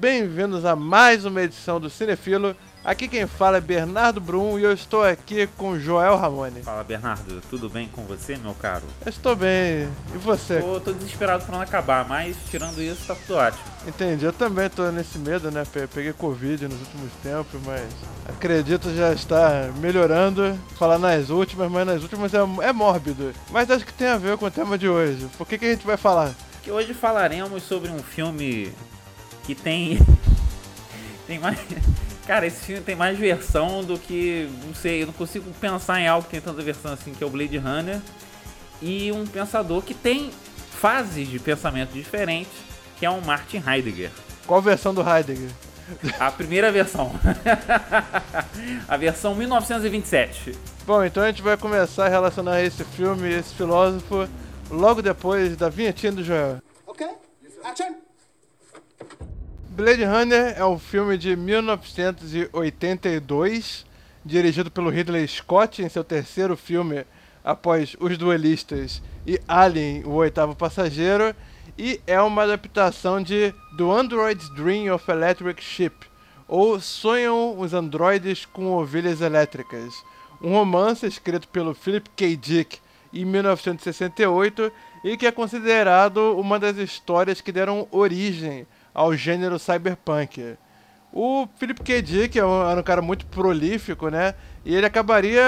Bem-vindos a mais uma edição do Cinefilo. Aqui quem fala é Bernardo Brum e eu estou aqui com Joel Ramone. Fala Bernardo, tudo bem com você, meu caro? Eu estou bem. E você? Tô, tô desesperado pra não acabar, mas tirando isso, tá tudo ótimo. Entendi, eu também tô nesse medo, né? Pe- Peguei Covid nos últimos tempos, mas acredito já está melhorando. Falar nas últimas, mas nas últimas é, é mórbido. Mas acho que tem a ver com o tema de hoje. Por que, que a gente vai falar? Que hoje falaremos sobre um filme que tem. tem mais. Cara, esse filme tem mais versão do que. Não sei, eu não consigo pensar em algo que tem tanta versão assim, que é o Blade Runner. E um pensador que tem fases de pensamento diferentes, que é o Martin Heidegger. Qual versão do Heidegger? A primeira versão. a versão 1927. Bom, então a gente vai começar a relacionar esse filme e esse filósofo logo depois da vinhetinha do Joel. Okay, action! Blade Runner é um filme de 1982, dirigido pelo Ridley Scott em seu terceiro filme após Os Duelistas e Alien, o oitavo passageiro, e é uma adaptação de The Android's Dream of Electric Sheep, ou Sonham os Androides com Ovelhas Elétricas, um romance escrito pelo Philip K. Dick em 1968 e que é considerado uma das histórias que deram origem ao gênero cyberpunk. O Philip K. Dick é um- um cara muito prolífico, né? E ele acabaria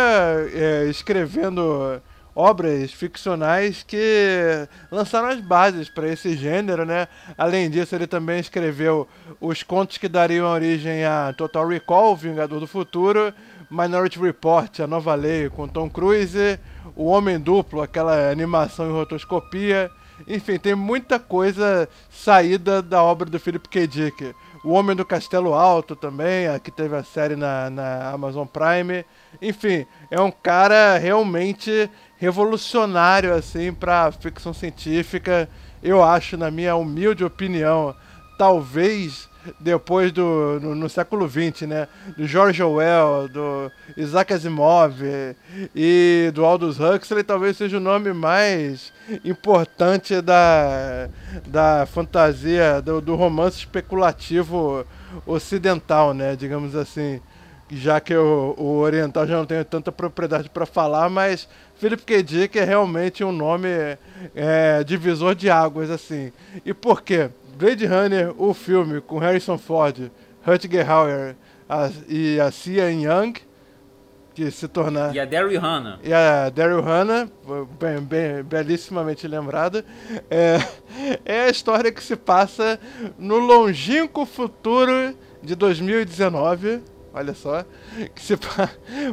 é, escrevendo obras ficcionais que lançaram as bases para esse gênero, né? Além disso, ele também escreveu os contos que dariam origem a Total Recall, Vingador do Futuro, Minority Report, A Nova Lei com Tom Cruise, O Homem Duplo, aquela animação em rotoscopia. Enfim, tem muita coisa saída da obra do Philip K. Dick. O Homem do Castelo Alto também, que teve a série na, na Amazon Prime. Enfim, é um cara realmente revolucionário assim para ficção científica. Eu acho, na minha humilde opinião, talvez depois do no, no século XX, né, do George Orwell, do Isaac Asimov e do Aldous Huxley, talvez seja o nome mais importante da da fantasia do, do romance especulativo ocidental, né, digamos assim. Já que o, o oriental já não tem tanta propriedade para falar, mas Philip K. Dick é realmente um nome é, divisor de águas, assim. E por quê? Blade Runner, o filme com Harrison Ford, Rutger Hauer a- e a Cia Young, que se tornar... E a Daryl Hannah. E a Daryl Hannah, bem, bem, belíssimamente lembrada, é, é a história que se passa no longínquo futuro de 2019. Olha só, que se pa,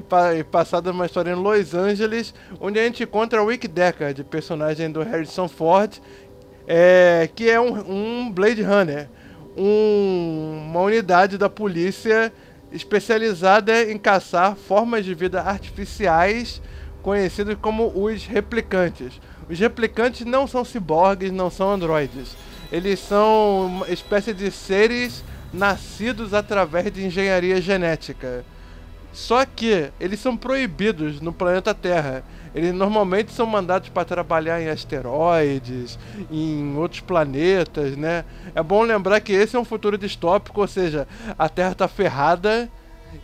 pa, passada uma história em Los Angeles, onde a gente encontra o Rick Deckard, personagem do Harrison Ford, é, que é um, um Blade Runner, um- uma unidade da polícia especializada em caçar formas de vida artificiais conhecidos como os replicantes. Os replicantes não são ciborgues, não são androides. Eles são uma espécie de seres nascidos através de engenharia genética. Só que eles são proibidos no planeta Terra. Eles normalmente são mandados para trabalhar em asteroides, em outros planetas, né? É bom lembrar que esse é um futuro distópico, ou seja, a Terra está ferrada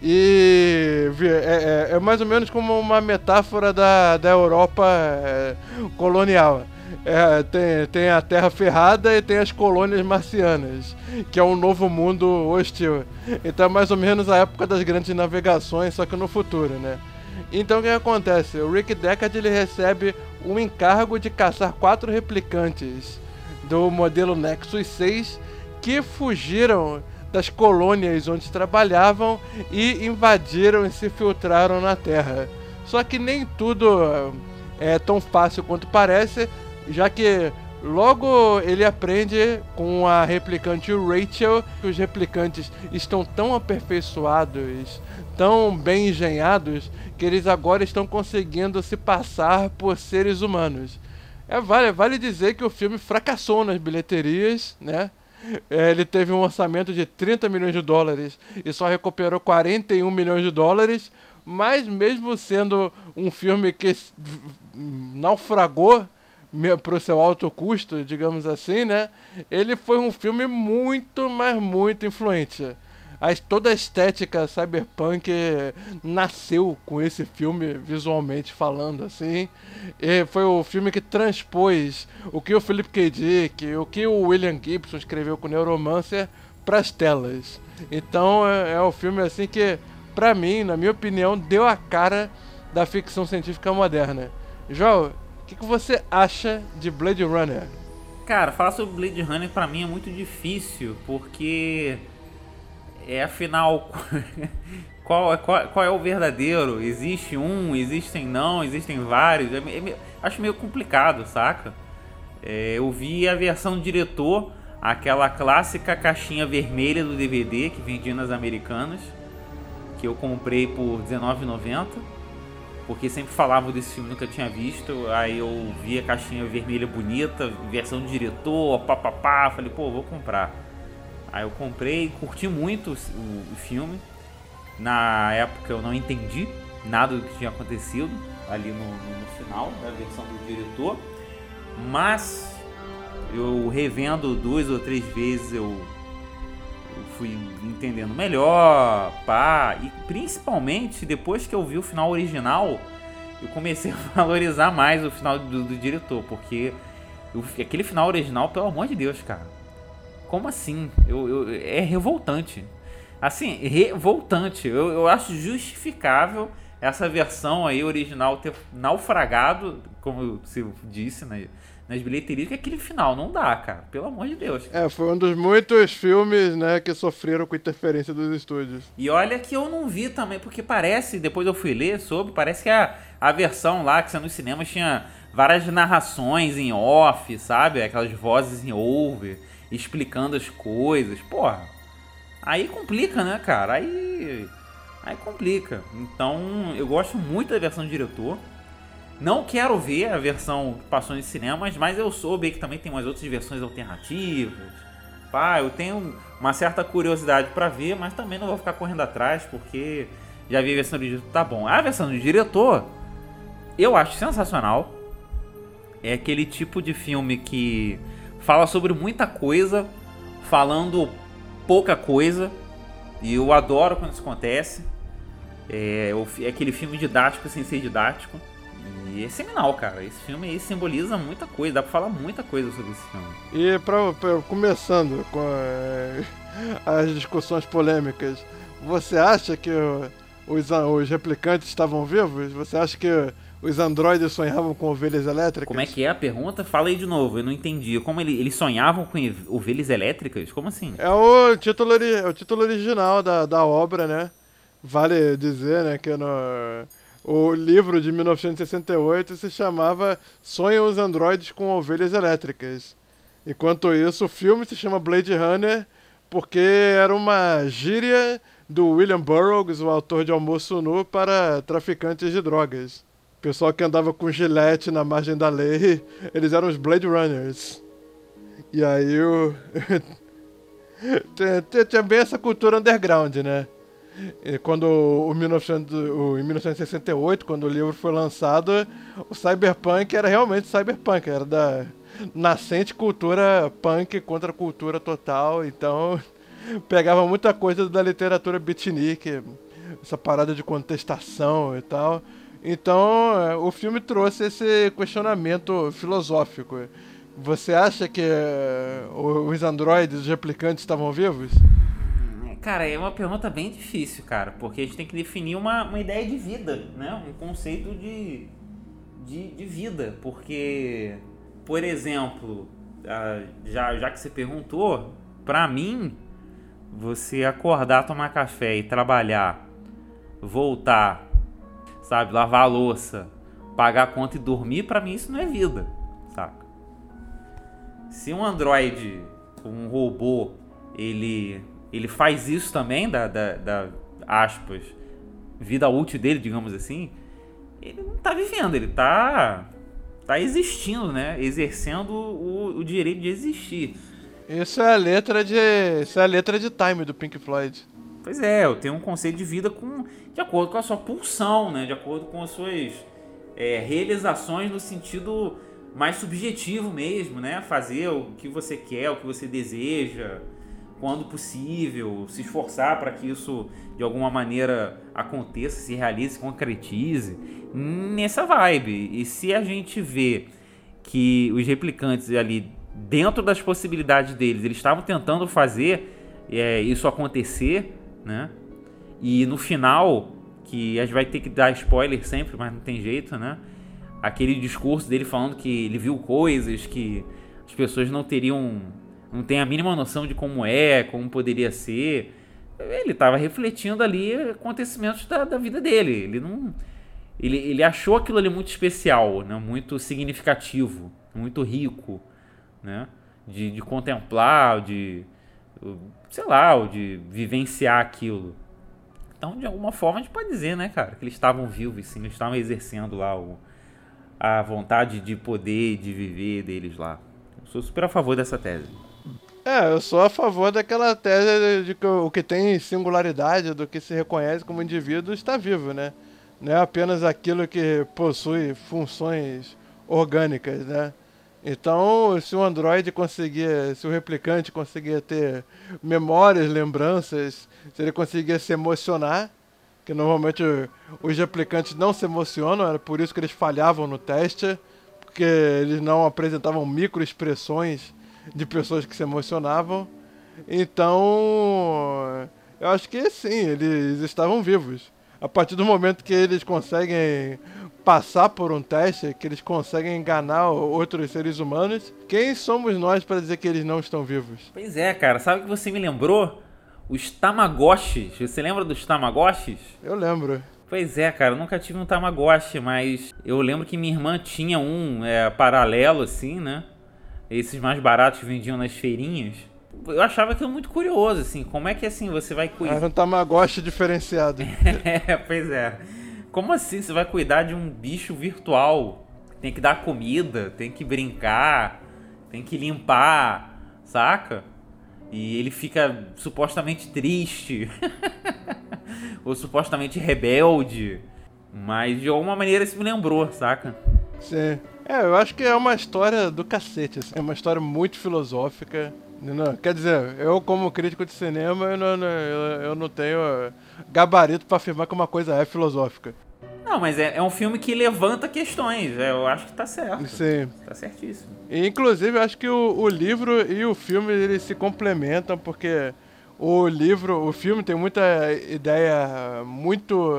e é, é- é mais ou menos como uma metáfora da, da Europa é, colonial. É, tem, tem a Terra ferrada e tem as colônias marcianas, que é um novo mundo hostil. Então é mais ou menos a época das grandes navegações, só que no futuro, né? Então o que acontece? O Rick Deckard ele recebe um encargo de caçar quatro replicantes do modelo Nexus 6 que fugiram das colônias onde trabalhavam e invadiram e se filtraram na Terra. Só que nem tudo é tão fácil quanto parece, já que logo ele aprende com a replicante Rachel que os replicantes estão tão aperfeiçoados, tão bem engenhados, que eles agora estão conseguindo se passar por seres humanos. É, vale, vale dizer que o filme fracassou nas bilheterias, né? É, ele teve um orçamento de 30 milhões de dólares e só recuperou 41 milhões de dólares, mas mesmo sendo um filme que naufragou pro seu alto custo, digamos assim, né? Ele foi um filme muito, mas muito influente. Toda a estética cyberpunk nasceu com esse filme, visualmente falando, assim. E foi o filme que transpôs o que o Philip K. Dick, o que o William Gibson escreveu com Neuromancer para as telas. Então é, é um filme assim que, pra mim, na minha opinião, deu a cara da ficção científica moderna. João, o que, que você acha de Blade Runner? Cara, falar sobre Blade Runner pra mim é muito difícil, porque é afinal qual, qual, qual, é o verdadeiro? Existe um, existem não, existem vários. É, é, acho meio complicado, saca? É, eu vi a versão diretor, aquela clássica caixinha vermelha do DVD que vendia nas americanas, que eu comprei por R$19,90 porque sempre falavam desse filme, nunca tinha visto. Aí eu vi a caixinha vermelha bonita, versão diretor, papapá. Falei, pô, vou comprar. Aí eu comprei, curti muito o, o filme. Na época eu não entendi nada do que tinha acontecido ali no, no, no final da versão do diretor. Mas eu revendo duas ou três vezes eu fui entendendo melhor, pá, e principalmente depois que eu vi o final original, eu comecei a valorizar mais o final do, do diretor, porque eu, aquele final original, pelo amor de Deus, cara, como assim? Eu, eu é revoltante. Assim, revoltante. Eu, eu acho justificável essa versão aí original ter naufragado, como você disse, né? nas bilheterias, que aquele final não dá, cara. Pelo amor de Deus. Cara. É, foi um dos muitos filmes, né, que sofreram com interferência dos estúdios. E olha que eu não vi também, porque parece, depois eu fui ler sobre, parece que a, a versão lá que saiu nos cinemas tinha várias narrações em off, sabe? Aquelas vozes em over, explicando as coisas. Porra, aí complica, né, cara? Aí. Aí complica. Então, eu gosto muito da versão do diretor. Não quero ver a versão que passou nos cinemas, mas eu soube que também tem umas outras versões alternativas. Pá, eu tenho uma certa curiosidade para ver, mas também não vou ficar correndo atrás, porque já vi a versão do diretor. Tá bom. A versão do diretor, eu acho sensacional. É aquele tipo de filme que fala sobre muita coisa, falando pouca coisa. E eu adoro quando isso acontece. É, é aquele filme didático sem ser didático. E é seminal, cara. Esse filme aí simboliza muita coisa, dá pra falar muita coisa sobre esse filme. E pra, pra começando com é, as discussões polêmicas, você acha que os, os replicantes estavam vivos? Você acha que os androides sonhavam com ovelhas elétricas? Como é que é a pergunta? Fala aí de novo, eu não entendi. Como ele, eles sonhavam com ovelhas elétricas? Como assim? É o título, é o título original da, da obra, né? Vale dizer, né, que no o livro de 1968 se chamava Sonham os Androides com Ovelhas Elétricas. Enquanto isso, o filme se chama Blade Runner porque era uma gíria do William Burroughs, o autor de Almoço Nu, para traficantes de drogas. Pessoal que andava com gilete na margem da lei, eles eram os Blade Runners. E aí o... tinha bem essa cultura underground, né? quando o, 1900, o, em 1968, quando o livro foi lançado, o cyberpunk era realmente cyberpunk, era da nascente cultura punk contra cultura total, então pegava muita coisa da literatura beatnik, essa parada de contestação e tal. Então, o filme trouxe esse questionamento filosófico. Você acha que uh, os androides, os replicantes estavam vivos? Cara, é uma pergunta bem difícil, cara, porque a gente tem que definir uma, uma ideia de vida, né? Um conceito de, de, de vida, porque, por exemplo, já, já que você perguntou, pra mim, você acordar, tomar café e trabalhar, voltar, sabe, lavar a louça, pagar a conta e dormir, pra mim isso não é vida, saca? Se um androide, um robô, ele ele faz isso também, da, da, da, aspas, vida útil dele, digamos assim, ele não tá vivendo, ele tá, tá existindo, né? Exercendo o, o direito de existir. Isso é a letra de. Isso é a letra de time do Pink Floyd. Pois é, eu tenho um conceito de vida com, de acordo com a sua pulsão, né? De acordo com as suas é, realizações no sentido mais subjetivo mesmo, né? Fazer o que você quer, o que você deseja, quando possível, se esforçar para que isso de alguma maneira aconteça, se realize, concretize. Nessa vibe. E se a gente vê que os replicantes ali, dentro das possibilidades deles, eles estavam tentando fazer é, isso acontecer, né? E no final, que a gente vai ter que dar spoiler sempre, mas não tem jeito, né? Aquele discurso dele falando que ele viu coisas que as pessoas não teriam, não têm a mínima noção de como é, como poderia ser. Ele estava refletindo ali acontecimentos da, da vida dele. Ele não, ele, ele achou aquilo ali muito especial, né? Muito significativo, muito rico, né? De, de contemplar, de sei lá, de vivenciar aquilo. Então, de alguma forma, a gente pode dizer, né, cara, que eles estavam vivos, sim, eles estavam exercendo lá o, a vontade de poder de viver deles lá. Eu sou super a favor dessa tese. É, eu sou a favor daquela tese de que o que tem singularidade, do que se reconhece como indivíduo, está vivo, né? Não é apenas aquilo que possui funções orgânicas, né? Então, se o Android conseguia, se o replicante conseguia ter memórias, lembranças, se ele conseguia se emocionar, que normalmente os replicantes não se emocionam, era por isso que eles falhavam no teste, porque eles não apresentavam microexpressões de pessoas que se emocionavam. Então, eu acho que sim, eles estavam vivos. A partir do momento que eles conseguem passar por um teste, que eles conseguem enganar outros seres humanos. Quem somos nós para dizer que eles não estão vivos? Pois é, cara. Sabe o que você me lembrou? Os Tamagotchis. Você lembra dos Tamagotchis? Eu lembro. Pois é, cara, eu nunca tive um Tamagotchi, mas eu lembro que minha irmã tinha um é, paralelo, assim, né? Esses mais baratos que vendiam nas feirinhas. Eu achava aquilo muito curioso, assim, como é que assim você vai cuidar. Era um Tamagotchi diferenciado. é, pois é. Como assim você vai cuidar de um bicho virtual? Tem que dar comida, tem que brincar, tem que limpar, saca? E ele fica supostamente triste. Ou supostamente rebelde. Mas de alguma maneira isso me lembrou, saca? Sim. É, eu acho que é uma história do cacete. Assim. É uma história muito filosófica. Não, quer dizer, eu como crítico de cinema, eu não, eu, eu não tenho gabarito para afirmar que uma coisa é filosófica. Não, mas é, é um filme que levanta questões. É, eu acho que tá certo. Sim. Tá certíssimo. E, inclusive, eu acho que o, o livro e o filme eles se complementam, porque o livro, o filme tem muita ideia muito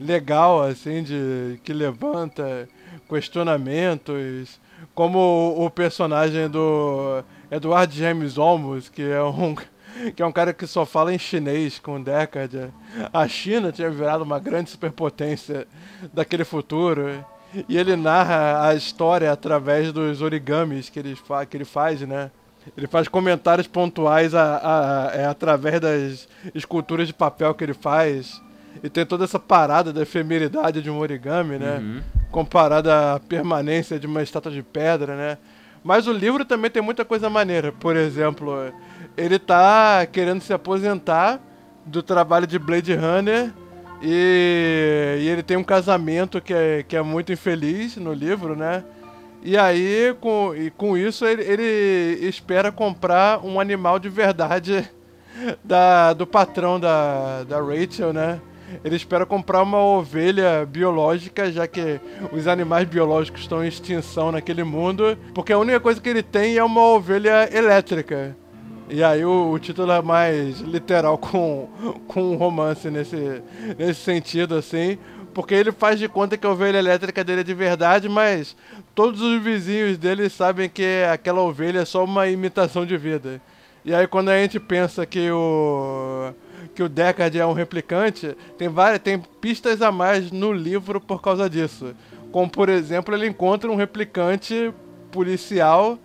legal, assim, de que levanta questionamentos, como o, o personagem do Edward James Olmos, que é um que é um cara que só fala em chinês com Deckard. A China tinha virado uma grande superpotência daquele futuro. E ele narra a história através dos origamis que ele, fa que ele faz, né? Ele faz comentários pontuais a, a, a, é, através das esculturas de papel que ele faz. E tem toda essa parada da efemeridade de um origami, né? Uhum. Comparada à permanência de uma estátua de pedra, né? Mas o livro também tem muita coisa maneira. Por exemplo, ele tá querendo se aposentar do trabalho de Blade Runner e, e, ele tem um casamento que é, que é muito infeliz no livro, né? E aí, com, e com isso, ele, ele espera comprar um animal de verdade da, do patrão da, da Rachel, né? Ele espera comprar uma ovelha biológica, já que os animais biológicos estão em extinção naquele mundo, porque a única coisa que ele tem é uma ovelha elétrica. E aí o, o, título é mais literal com, com um romance nesse, nesse sentido, assim. Porque ele faz de conta que a ovelha elétrica dele é de verdade, mas todos os vizinhos dele sabem que aquela ovelha é só uma imitação de vida. E aí quando a gente pensa que o que o Deckard é um replicante, tem várias tem pistas a mais no livro por causa disso. Como por exemplo, ele encontra um replicante policial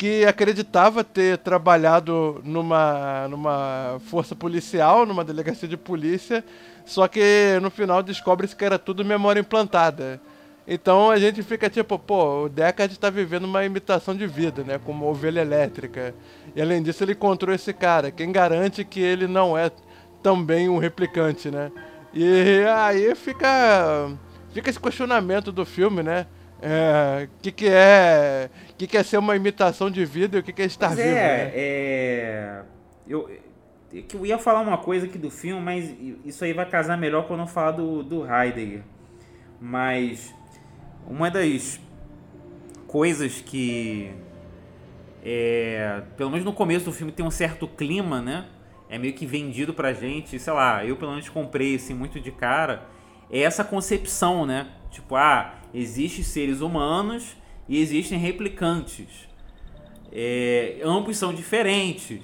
que acreditava ter trabalhado numa, numa força policial, numa delegacia de polícia, só que no final descobre-se que era tudo memória implantada. Então a gente fica tipo, pô, o Deckard está vivendo uma imitação de vida, né? Como ovelha elétrica. E além disso, ele encontrou esse cara. Quem garante que ele não é também um replicante, né? E aí fica, fica esse questionamento do filme, né? É, o que, que é. O que, que é ser uma imitação de vida e o que, que é estar vivo? é, né? é. Eu, é eu ia falar uma coisa aqui do filme, mas isso aí vai casar melhor quando eu falar do, do Heidegger. Mas uma das coisas que. É, pelo menos no começo do filme tem um certo clima, né? É meio que vendido pra gente, sei lá, eu pelo menos comprei assim muito de cara. É essa concepção, né? Tipo, ah, existem seres humanos e existem replicantes. É, ambos são diferentes.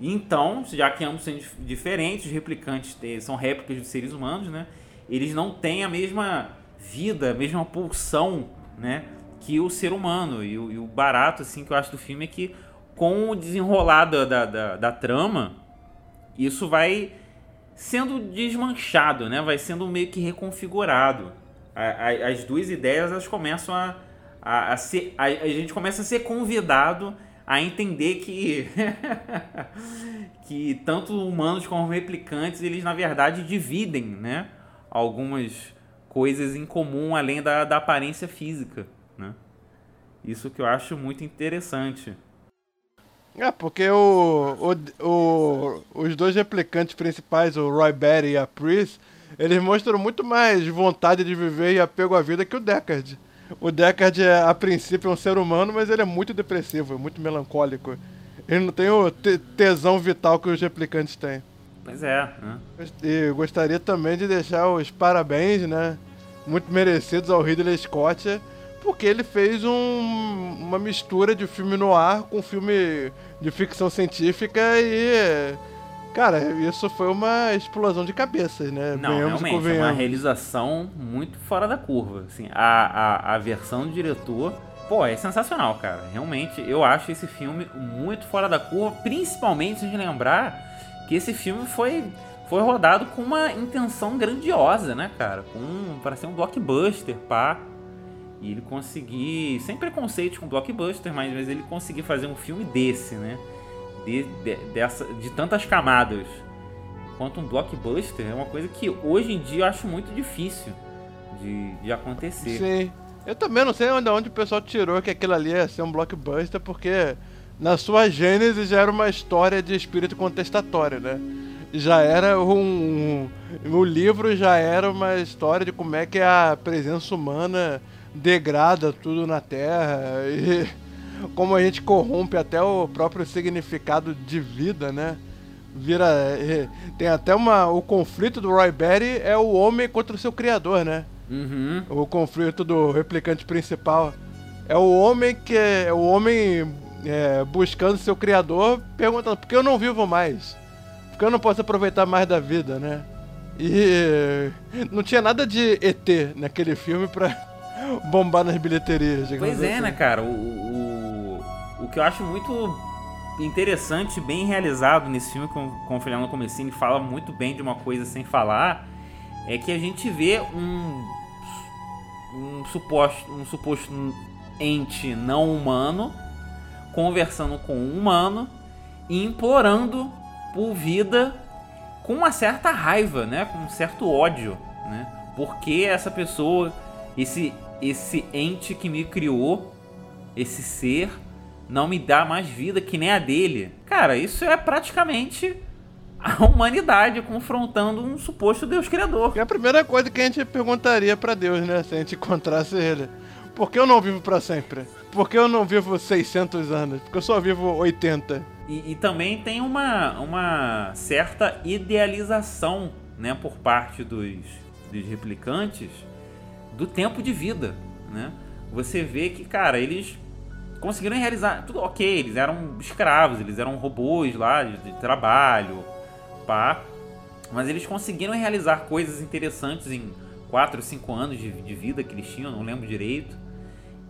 Então, já que ambos são dif- diferentes, os replicantes te- são réplicas de seres humanos, né? Eles não têm a mesma vida, a mesma pulsão, né? Que o ser humano. E o, e o barato, assim, que eu acho do filme é que com o desenrolar da, da, da, da trama, isso vai sendo desmanchado, né? Vai sendo meio que reconfigurado. A- a- as duas ideias elas começam a, a, a ser. A, a gente começa a ser convidado a entender que que tanto humanos como replicantes eles na verdade dividem, né? Algumas coisas em comum além da, da aparência física, né? Isso que eu acho muito interessante. É, porque o, o, o- os dois replicantes principais, o Roy Batty e a Pris, eles mostram muito mais vontade de viver e apego à vida que o Deckard. O Deckard, é, a princípio, é um ser humano, mas ele é muito depressivo, muito melancólico. Ele não tem o te- tesão vital que os replicantes têm. Pois é, né? E gostaria também de deixar os parabéns, né? Muito merecidos ao Ridley Scott, porque ele fez um- uma mistura de filme no ar com filme de ficção científica e. Cara, isso foi uma explosão de cabeças, né? Não, Venhamos realmente, é uma realização muito fora da curva. Assim, a, a, a versão do diretor, pô, é sensacional, cara. Realmente, eu acho esse filme muito fora da curva, principalmente se a gente lembrar que esse filme foi, foi rodado com uma intenção grandiosa, né, cara? Com, para ser um blockbuster, pá. E ele conseguir, sem preconceito com blockbuster, mas, mas ele conseguir fazer um filme desse, né? De, de, dessa, de tantas camadas quanto um blockbuster é uma coisa que hoje em dia eu acho muito difícil de, de acontecer. Sim. Eu também não sei onde, onde o pessoal tirou que aquilo ali ia ser um blockbuster, porque na sua gênese já era uma história de espírito contestatório, né? Já era um, um. O livro já era uma história de como é que a presença humana degrada tudo na Terra e como a gente corrompe até o próprio significado de vida, né? Vira. Tem até uma. O conflito do Roy Batty é o homem contra o seu criador, né? Uhum. O conflito do replicante principal é o homem que é o homem é, buscando seu criador, perguntando por que eu não vivo mais, por que eu não posso aproveitar mais da vida, né? E não tinha nada de ET naquele filme pra bombar nas bilheterias. Pois é, assim. né, cara? O, o, o que eu acho muito interessante, bem realizado nesse filme, com, com o Fernando Comecini fala muito bem de uma coisa sem falar, é que a gente vê um, um, suposto, um suposto ente não humano conversando com um humano e implorando por vida com uma certa raiva, né? Com um certo ódio, né? Porque essa pessoa, esse esse ente que me criou, esse ser, não me dá mais vida que nem a dele. Cara, isso é praticamente a humanidade confrontando um suposto Deus criador. É a primeira coisa que a gente perguntaria pra Deus, né? Se a gente encontrasse ele. Por que eu não vivo pra sempre? Por que eu não vivo 600 anos? Porque eu só vivo 80. E, e também tem uma, uma certa idealização, né, por parte dos, dos replicantes do tempo de vida, né? Você vê que, cara, eles conseguiram realizar tudo ok, eles eram escravos, eles eram robôs lá de, de trabalho, pá, mas eles conseguiram realizar coisas interessantes em 4, 5 anos de, de vida que eles tinham, não lembro direito,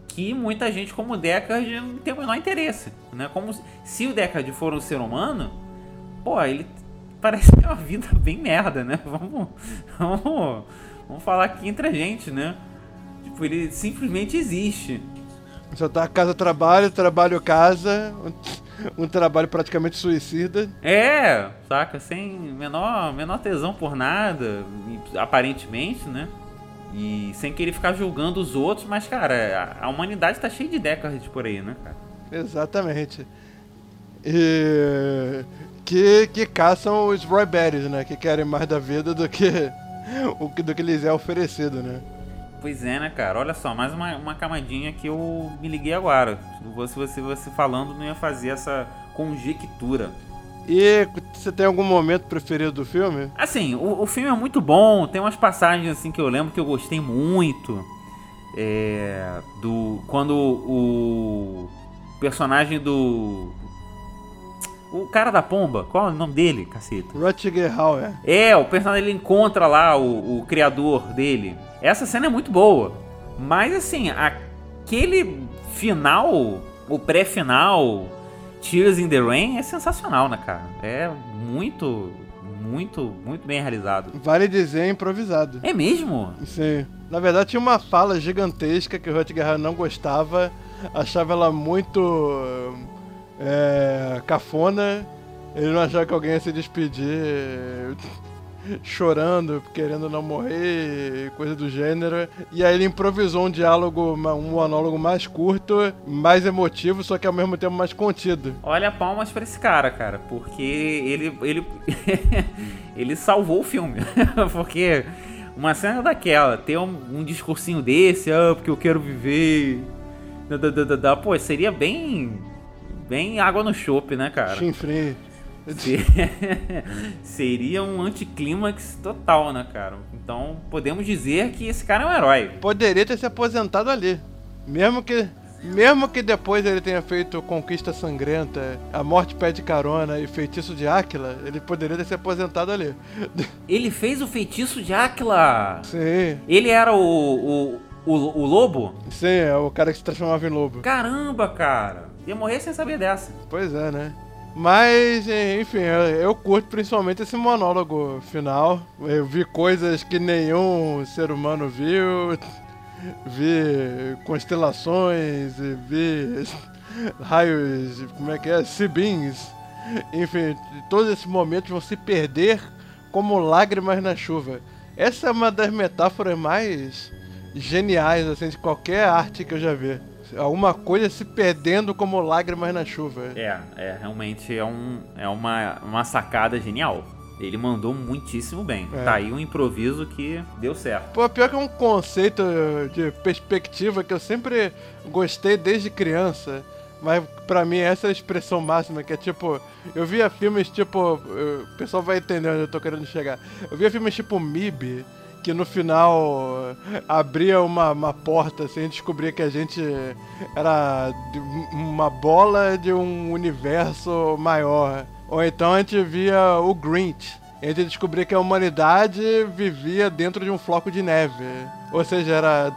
que muita gente como o Deckard não tem o menor interesse, né? Como se- se o Deckard for um ser humano, pô, ele parece ter uma vida bem merda, né? Vamos, vamos, vamos falar aqui entre a gente, né? Tipo, ele simplesmente existe. Só tá casa-trabalho, trabalho-casa, um, um trabalho praticamente suicida. É, saca? Sem menor, menor tesão por nada, aparentemente, né? E sem querer ficar julgando os outros, mas, cara, a, a humanidade tá cheia de décadas por aí, né, cara? Exatamente. E que, que caçam os Roy Berries, né? Que querem mais da vida do que o que do que lhes é oferecido, né? Pois é, né, cara? Olha só, mais uma, uma camadinha que eu me liguei agora. Se você, você falando, não ia fazer essa conjectura. E você tem algum momento preferido do filme? Assim, o, o filme é muito bom, tem umas passagens assim que eu lembro que eu gostei muito. É, do quando o personagem do o cara da pomba, qual é o nome dele, caceta? Rutger Hauer. É, o personagem ele encontra lá o, o criador dele. Essa cena é muito boa. Mas assim, aquele final, o pré-final, Tears in the Rain, é sensacional, né, cara? É muito, muito, muito bem realizado. Vale dizer improvisado. É mesmo? Sim. Na verdade, tinha uma fala gigantesca que o Rutger Hauer não gostava, achava ela muito é, cafona. Ele não achava que alguém ia se despedir chorando, querendo não morrer, coisa do gênero. E aí ele improvisou um diálogo, um monólogo mais curto, mais emotivo, só que ao mesmo tempo mais contido. Olha palmas pra esse cara, cara, porque ele ele ele salvou o filme, porque uma cena daquela, ter um, um discursinho desse, ah, porque eu quero viver, da, da, da, pô, seria bem bem água no chope, né, cara? Chinfrim. Seria um anticlímax total, né, cara? Então podemos dizer que esse cara é um herói. Poderia ter se aposentado ali. Mesmo que. Mesmo que depois ele tenha feito Conquista Sangrenta, A Morte Pede Carona e Feitiço de Áquila, ele poderia ter se aposentado ali. Ele fez o Feitiço de Áquila! Sim. Ele era o, o, o, o lobo? Sim, é o cara que se transformava em lobo. Caramba, cara! Ia morrer sem saber dessa. Pois é, né? Mas, enfim, eu, curto principalmente esse monólogo final. Eu vi coisas que nenhum ser humano viu. Vi constelações, vi raios, como é que é? Sibins. Enfim, todos esses momentos vão se perder como lágrimas na chuva. Essa é uma das metáforas mais geniais assim, de qualquer arte que eu já vi alguma coisa se perdendo como lágrimas na chuva. É, é realmente é, um, é uma, uma sacada genial. Ele mandou muitíssimo bem. É. Tá aí um improviso que deu certo. Pô, pior que é um conceito de perspectiva que eu sempre gostei desde criança. Mas pra mim essa é a expressão máxima, que é tipo, eu via filmes tipo. o pessoal vai entender onde eu tô querendo chegar. Eu via filmes tipo MIB, que no final abria uma, uma porta assim, e descobria que a gente era uma bola de um universo maior. Ou então a gente via o Grinch. A gente descobria que a humanidade vivia dentro de um floco de neve. Ou seja, era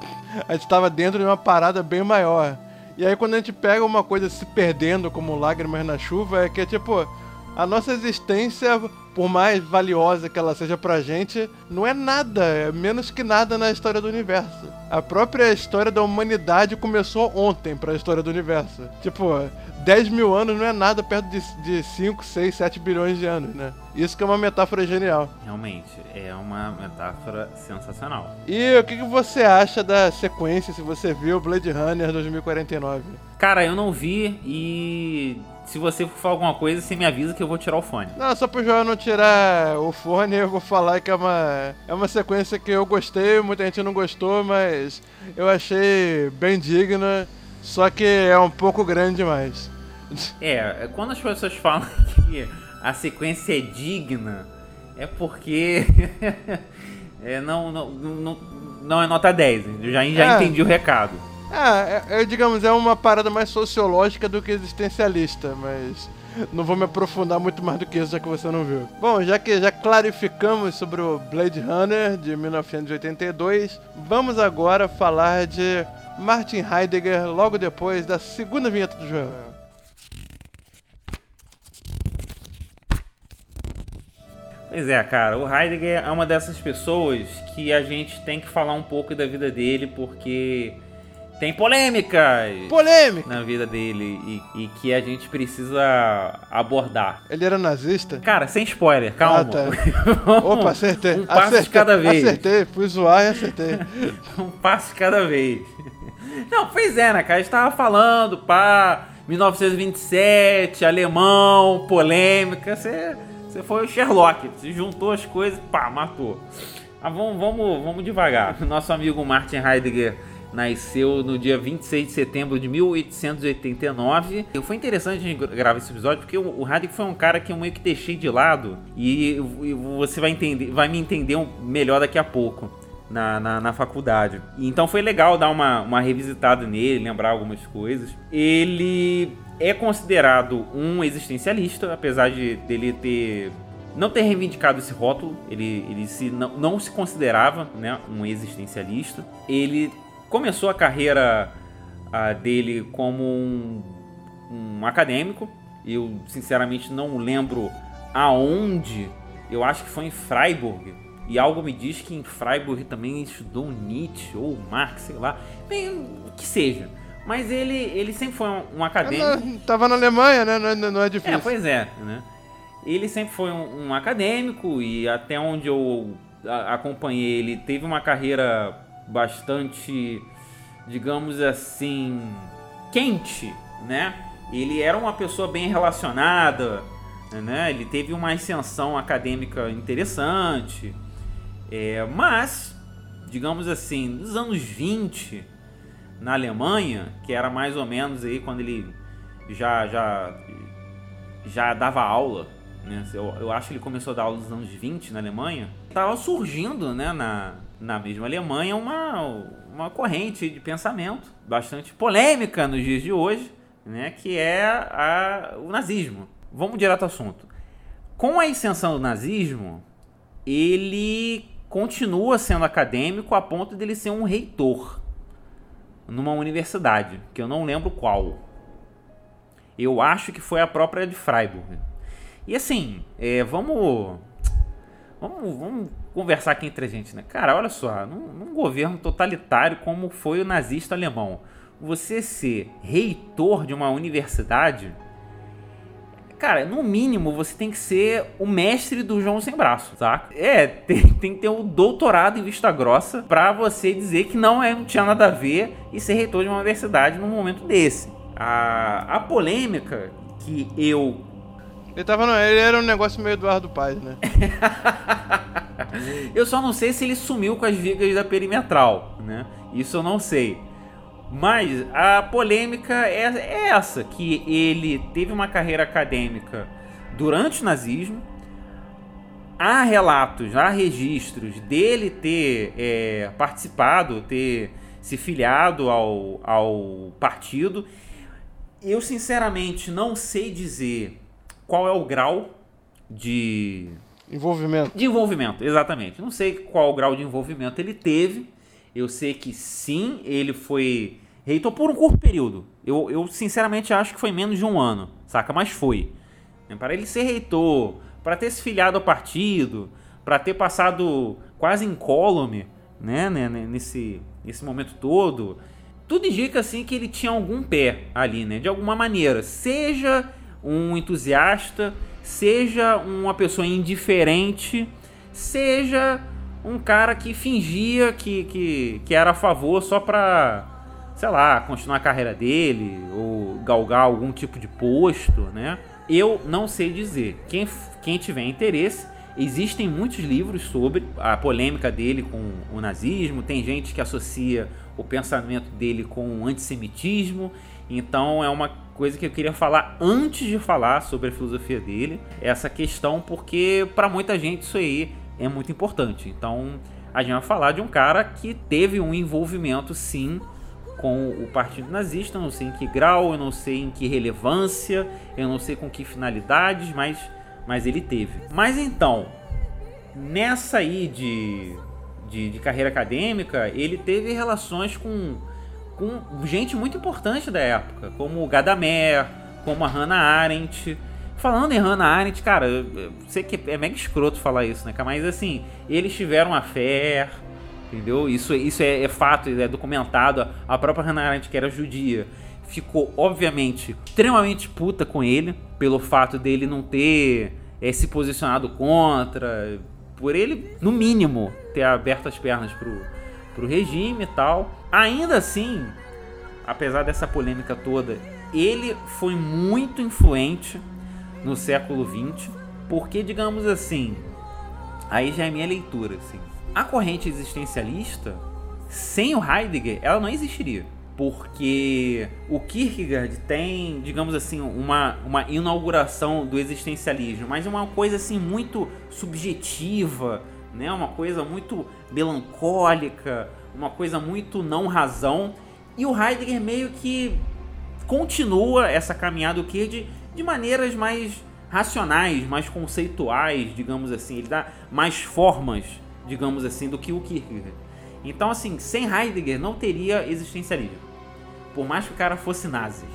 a gente estava dentro de uma parada bem maior. E aí quando a gente pega uma coisa se perdendo como lágrimas na chuva, é que é tipo, a nossa existência por mais valiosa que ela seja pra gente, não é nada, é menos que nada na história do universo. A própria história da humanidade começou ontem pra história do universo. Tipo, 10 mil anos não é nada perto de, de 5, 6, 7 bilhões de anos, né? Isso que é uma metáfora genial. Realmente, é uma metáfora sensacional. E o que, que você acha da sequência, se você viu Blade Runner 2049? Cara, eu não vi e se você for falar alguma coisa, você me avisa que eu vou tirar o fone. Não, só pro João não tirar o fone, eu vou falar que é uma, é uma sequência que eu gostei, muita gente não gostou, mas eu achei bem digna, só que é um pouco grande demais. É, quando as pessoas falam que a sequência é digna, é porque é, não, não, não, não é nota 10. Eu já, já é. entendi o recado. É, é, digamos, é uma parada mais sociológica do que existencialista, mas não vou me aprofundar muito mais do que isso, já que você não viu. Bom, já que já clarificamos sobre o Blade Runner de 1982, vamos agora falar de Martin Heidegger logo depois da segunda vinheta do jogo. Pois é, cara, o Heidegger é uma dessas pessoas que a gente tem que falar um pouco da vida dele, porque tem polêmicas Polêmica! na vida dele e, e que a gente precisa abordar. Ele era nazista? Cara, sem spoiler, calma. Ah, tá. Opa, acertei. Um passo acertei, de cada vez. Acertei, fui zoar e acertei. um passo de cada vez. Não, pois é, né, cara? A gente tava falando, pá, 1927, alemão, polêmica. Você, você foi o Sherlock, você juntou as coisas, pá, matou. Ah, vamos, vamos, vamos devagar. Nosso amigo Martin Heidegger nasceu no dia 26 de setembro de 1889. E foi interessante a gente gravar esse episódio porque o Heidegger foi um cara que eu meio que deixei de lado e, e você vai entender, vai me entender melhor daqui a pouco. Na, na, na, faculdade. Então foi legal dar uma, uma revisitada nele, lembrar algumas coisas. Ele é considerado um existencialista, apesar de dele ter não ter reivindicado esse rótulo, ele, ele se, não, não se considerava né, um existencialista. Ele começou a carreira uh, dele como um, um acadêmico. Eu sinceramente não lembro aonde. Eu acho que foi em Freiburg. E algo me diz que em Freiburg também estudou Nietzsche ou Marx, sei lá. Bem, que seja. Mas ele, ele sempre foi um, um acadêmico. Tava na Alemanha, né? Não é, não é difícil. É, pois é, né? Ele sempre foi um, um acadêmico e até onde eu acompanhei ele teve uma carreira bastante, digamos assim, quente, né? Ele era uma pessoa bem relacionada, né? Ele teve uma ascensão acadêmica interessante, é, mas, digamos assim, nos anos 20, na Alemanha, que era mais ou menos aí quando ele já já já dava aula, né? Eu, eu acho que ele começou a dar aula nos anos 20 na Alemanha. Estava surgindo, né, na, na mesma Alemanha uma, uma corrente de pensamento bastante polêmica nos dias de hoje, né, que é a, o nazismo. Vamos direto ao assunto. Com a ascensão do nazismo, ele continua sendo acadêmico a ponto de ele ser um reitor numa universidade, que eu não lembro qual. Eu acho que foi a própria de Freiburg. E assim, é, vamos, vamos, vamos conversar aqui entre a gente, né? Cara, olha só, num, num governo totalitário como foi o nazista alemão, você ser reitor de uma universidade, cara, no mínimo você tem que ser o mestre do João sem braço, tá? É, tem, tem que ter um doutorado em vista grossa pra você dizer que não, é, não tinha nada a ver e ser reitor de uma universidade num momento desse. A, a polêmica que eu. Ele, tava ele era um negócio meio Eduardo Paz, né? eu só não sei se ele sumiu com as vigas da perimetral, né? Isso eu não sei. Mas a polêmica é, é essa, que ele teve uma carreira acadêmica durante o nazismo. Há relatos, há registros dele ter é, participado, ter se filiado ao, ao partido. Eu sinceramente não sei dizer qual é o grau de envolvimento. De envolvimento, exatamente. Não sei qual o grau de envolvimento ele teve. Eu sei que sim, ele foi reitor por um curto período. Eu, eu sinceramente acho que foi menos de um ano, saca? Mas foi. Para ele ser reitor, para ter se filiado ao partido, para ter passado quase incólume, né, né, nesse, nesse momento todo, tudo indica assim que ele tinha algum pé ali, né, de alguma maneira. Seja um entusiasta, seja uma pessoa indiferente, seja um cara que fingia que, que, que era a favor só para, sei lá, continuar a carreira dele ou galgar algum tipo de posto, né? Eu não sei dizer. Quem, quem tiver interesse, existem muitos livros sobre a polêmica dele com o nazismo. Tem gente que associa o pensamento dele com o antissemitismo. Então é uma coisa que eu queria falar antes de falar sobre a filosofia dele, essa questão, porque para muita gente isso aí é muito importante. Então a gente vai falar de um cara que teve um envolvimento sim com o partido nazista, não sei em que grau, eu não sei em que relevância, eu não sei com que finalidades, mas, mas ele teve. Mas então, nessa aí de, de, de carreira acadêmica, ele teve relações com com gente muito importante da época, como o Gadamer, como a Hannah Arendt. Falando em Hannah Arendt, cara, eu sei que é mega escroto falar isso, né? Mas assim, eles tiveram a fé, Entendeu? Isso, isso é, é fato, é documentado. A própria Hannah Arendt, que era judia, ficou, obviamente, extremamente puta com ele, pelo fato dele não ter é, se posicionado contra, por ele, no mínimo, ter aberto as pernas pro, pro regime e tal. Ainda assim, apesar dessa polêmica toda, ele foi muito influente no século XX, porque, digamos assim, aí já é minha leitura, assim, a corrente existencialista, sem o Heidegger, ela não existiria. Porque o Kierkegaard tem, digamos assim, uma, uma inauguração do existencialismo, mas uma coisa assim muito subjetiva, né? uma coisa muito melancólica, uma coisa muito não razão. E o Heidegger meio que continua essa caminhada do Kierkegaard de, maneiras mais racionais, mais conceituais, digamos assim. Ele dá mais formas digamos assim, do que o Kierkegaard. Então, assim, sem Heidegger não teria existencialismo. Por mais que o cara fosse nazi.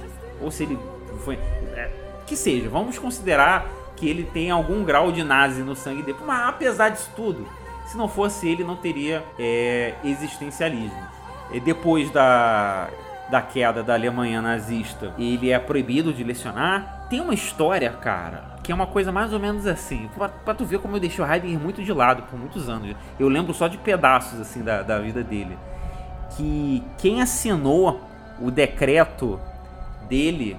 Ou se ele foi. É, que seja, vamos considerar que ele tem algum grau de nazi no sangue dele. Mas apesar disso tudo, se não fosse ele, não teria é, existencialismo. E depois da, da queda da Alemanha nazista, ele é proibido de lecionar. Tem uma história, cara, que é uma coisa mais ou menos assim. Pra, pra, tu ver como eu deixei o Heidegger muito de lado por muitos anos. Eu lembro só de pedaços assim da, da vida dele. Que quem assinou o decreto dele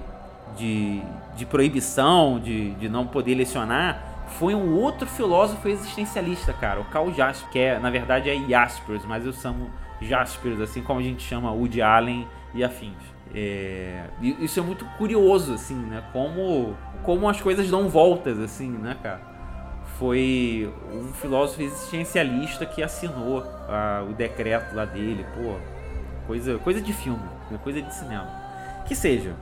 de, de proibição, de, de não poder lecionar, foi um outro filósofo existencialista, cara, o Carl Jaspers, que é, na verdade é Jaspers, mas eu chamo Jaspers, assim como a gente chama Woody Allen e afins. É, isso é muito curioso, assim, né? Como, como as coisas dão voltas, assim, né, cara? Foi um filósofo existencialista que assinou ah, o decreto lá dele, pô, coisa, coisa de filme, né? coisa de cinema. Que seja.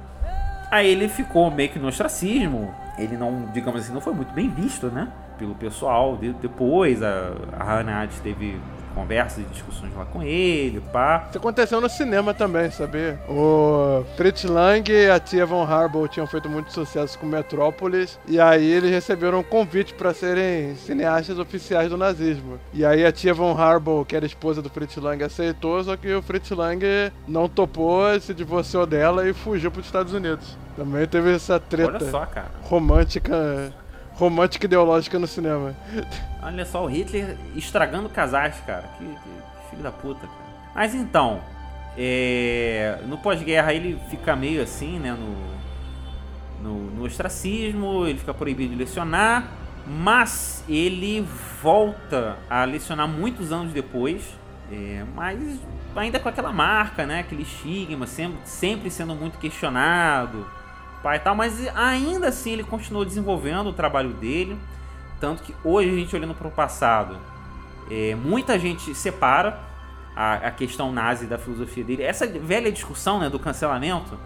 Aí ele ficou meio que no ostracismo, ele não, digamos assim, não foi muito bem visto, né? Pelo pessoal. De, depois a, a Hannah teve conversas e discussões lá com ele, pá. Isso aconteceu no cinema também, sabia? O Fritz Lang e a tia Von Harbour tinham feito muito sucesso com Metrópolis, e aí eles receberam um convite para serem cineastas oficiais do nazismo. E aí a tia Von Harbour, que era esposa do Fritz Lang, aceitou, só que o Fritz Lang não topou, se divorciou dela e fugiu para os Estados Unidos. Também teve essa treta romântica romântica ideológica no cinema. Olha só, o Hitler estragando casais, cara. Que, que, filho da puta, cara. Mas então, é, no pós-guerra ele fica meio assim, né? No, no, no ostracismo, ele fica proibido de lecionar. Mas ele volta a lecionar muitos anos depois. É, mas ainda com aquela marca, né? Aquele estigma, sempre, sempre sendo muito questionado pai e tal, mas ainda assim ele continuou desenvolvendo o trabalho dele. Tanto que hoje a gente olhando para o passado, é, muita gente separa a, a, questão nazi da filosofia dele. Essa velha discussão né, do cancelamento,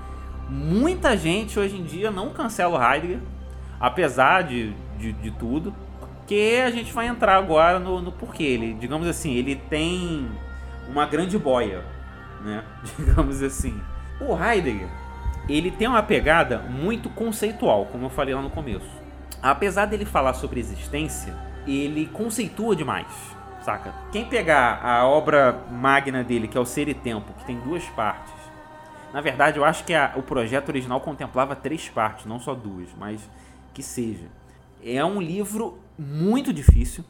muita gente hoje em dia não cancela o Heidegger, apesar de, de, de tudo. Que a gente vai entrar agora no, no porquê. Ele, digamos assim, ele tem uma grande boia, né? Digamos assim. O Heidegger, ele tem uma pegada muito conceitual, como eu falei lá no começo. Apesar dele falar sobre existência, ele conceitua demais, saca? Quem pegar a obra magna dele, que é o Ser e Tempo, que tem duas partes. Na verdade, eu acho que a, o projeto original contemplava três partes, não só duas, mas que seja. É um livro muito difícil,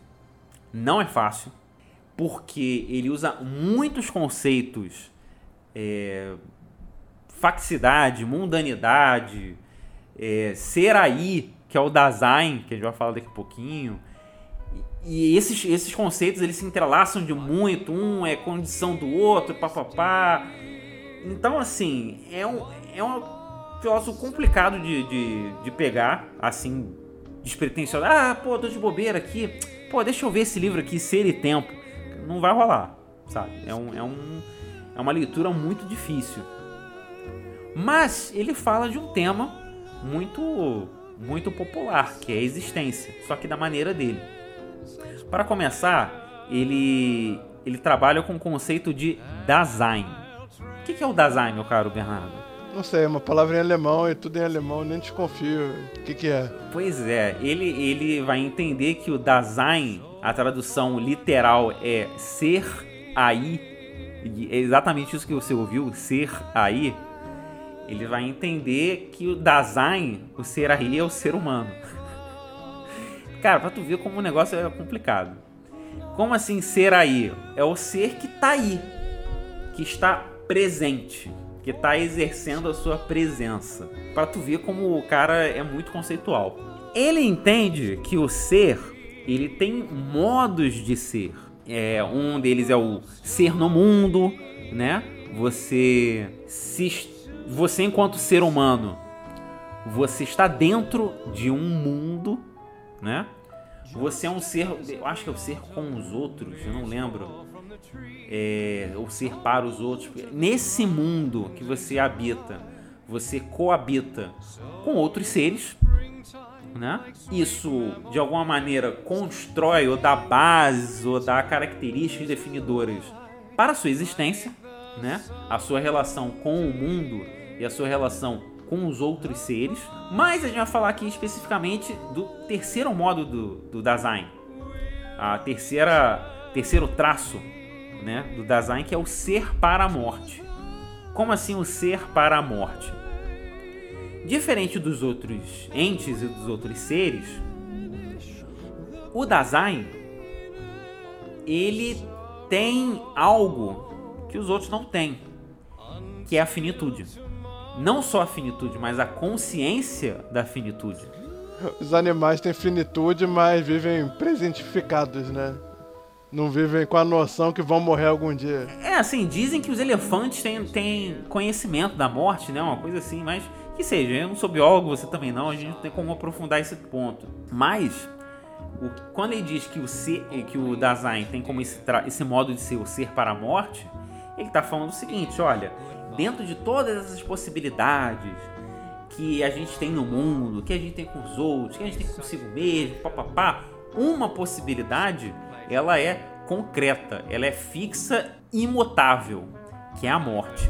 não é fácil, porque ele usa muitos conceitos é, faxicidade, mundanidade, é, ser aí, que é o Dasein, que a gente vai falar daqui a pouquinho. E esses, esses conceitos eles se entrelaçam de muito, um é condição do outro, papapá. Então, assim, é um, é um filósofo complicado de, de, de pegar, assim, despretensioso. Ah, pô, tô de bobeira aqui. Pô, deixa eu ver esse livro aqui, Ser e Tempo. Não vai rolar, sabe? É, um, é, um, é uma leitura muito difícil. Mas ele fala de um tema muito muito popular, que é a existência, só que da maneira dele. Para começar, ele ele trabalha com o conceito de Dasein. O que é o Dasein, meu caro Bernardo? Não sei, é uma palavra em alemão e tudo em alemão, nem desconfio. O que, que é? Pois é, ele, ele vai entender que o Dasein, a tradução literal é ser aí, é exatamente isso que você ouviu, ser aí, ele vai entender que o Dasein, o ser aí, é o ser humano. Cara, pra tu ver como o negócio é complicado. Como assim ser aí? É o ser que tá aí, que está presente, que está exercendo a sua presença. Para tu ver como o cara é muito conceitual. Ele entende que o ser, ele tem modos de ser. É, um deles é o ser no mundo, né? Você se você enquanto ser humano, você está dentro de um mundo, né? Você é um ser, eu acho que é o ser com os outros, eu não lembro. É, ou ser para os outros. Nesse mundo que você habita, você coabita com outros seres, né? Isso de alguma maneira constrói ou dá bases ou dá características definidoras para a sua existência, né? A sua relação com o mundo e a sua relação com os outros seres. Mas a gente vai falar aqui especificamente do terceiro modo do, do Dasein. A terceira, terceiro traço né, do Dasein, que é o ser para a morte. Como assim o ser para a morte? Diferente dos outros entes e dos outros seres, o Dasein ele tem algo que os outros não têm, que é a finitude não só a finitude, mas a consciência da finitude. Os animais têm finitude, mas vivem presentificados, né? Não vivem com a noção que vão morrer algum dia. É, assim, dizem que os elefantes têm, têm conhecimento da morte, né? Uma coisa assim, mas que seja, eu não sou biólogo, você também não, a gente não tem como aprofundar esse ponto. Mas, o, quando ele diz que o, ser, que o Dasein tem como esse, esse modo de ser o ser para a morte, ele está falando o seguinte: olha, dentro de todas essas possibilidades que a gente tem no mundo, que a gente tem com os outros, que a gente tem consigo mesmo, papapá, uma possibilidade ela é concreta, ela é fixa, imutável, que é a morte.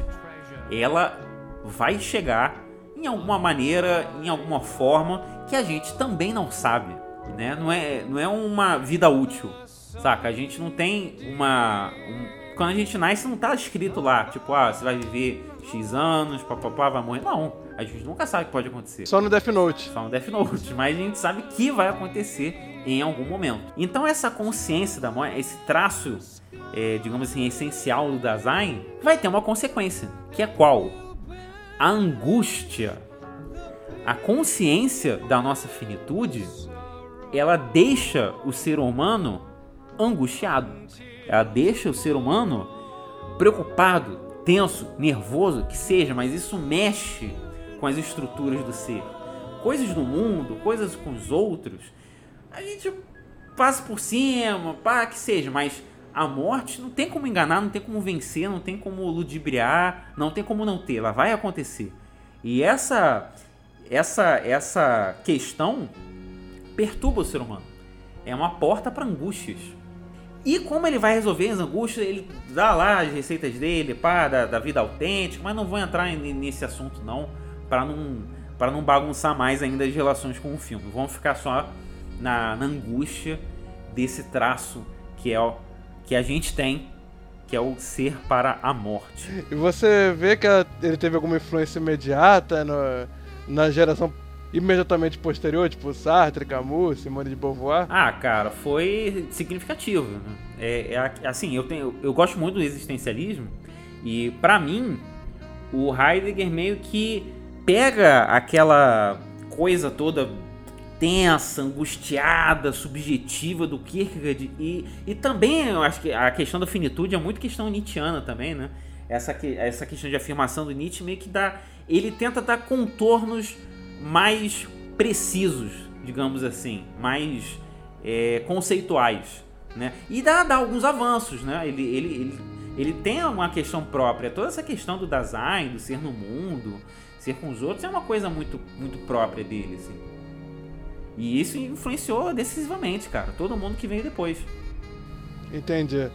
Ela vai chegar em alguma maneira, em alguma forma que a gente também não sabe, né? Não é, não é uma vida útil, saca? A gente não tem uma um, quando a gente nasce não tá escrito lá, tipo, ah, você vai viver X anos, papapá, vai morrer. Não, a gente nunca sabe o que pode acontecer. Só no Death Note. Só no Death Note, mas a gente sabe que vai acontecer em algum momento. Então essa consciência da morte, esse traço, é, digamos assim, essencial do Dasein, vai ter uma consequência, que é qual? A angústia. A consciência da nossa finitude, ela deixa o ser humano angustiado ela deixa o ser humano preocupado, tenso, nervoso, que seja, mas isso mexe com as estruturas do ser. Coisas do mundo, coisas com os outros, a gente passa por cima, pá, que seja, mas a morte não tem como enganar, não tem como vencer, não tem como ludibriar, não tem como não ter, ela vai acontecer. E essa essa essa questão perturba o ser humano. É uma porta para angústias. E como ele vai resolver as angústias, ele dá lá as receitas dele, pá, da, da vida autêntica, mas não vou entrar nesse assunto não, para não, para não bagunçar mais ainda as relações com o filme. Vamos ficar só na, na angústia desse traço que é o que a gente tem, que é o ser para a morte. E você vê que ele teve alguma influência imediata no, na geração imediatamente posterior, tipo Sartre, Camus, Simone de Beauvoir? Ah, cara, foi significativo. Né? É, é, assim, eu, tenho, eu gosto muito do existencialismo e, para mim, o Heidegger meio que pega aquela coisa toda tensa, angustiada, subjetiva do Kierkegaard e, e também eu acho que a questão da finitude é muito questão nietzschiana também, né? Essa, essa questão de afirmação do Nietzsche meio que dá... Ele tenta dar contornos mais precisos, digamos assim, mais é, conceituais, né? E dá, dá alguns avanços, né? Ele, ele, ele, ele tem uma questão própria. Toda essa questão do design, do ser no mundo, ser com os outros, é uma coisa muito, muito própria dele, assim. E isso influenciou decisivamente, cara, todo mundo que veio depois. Entendi.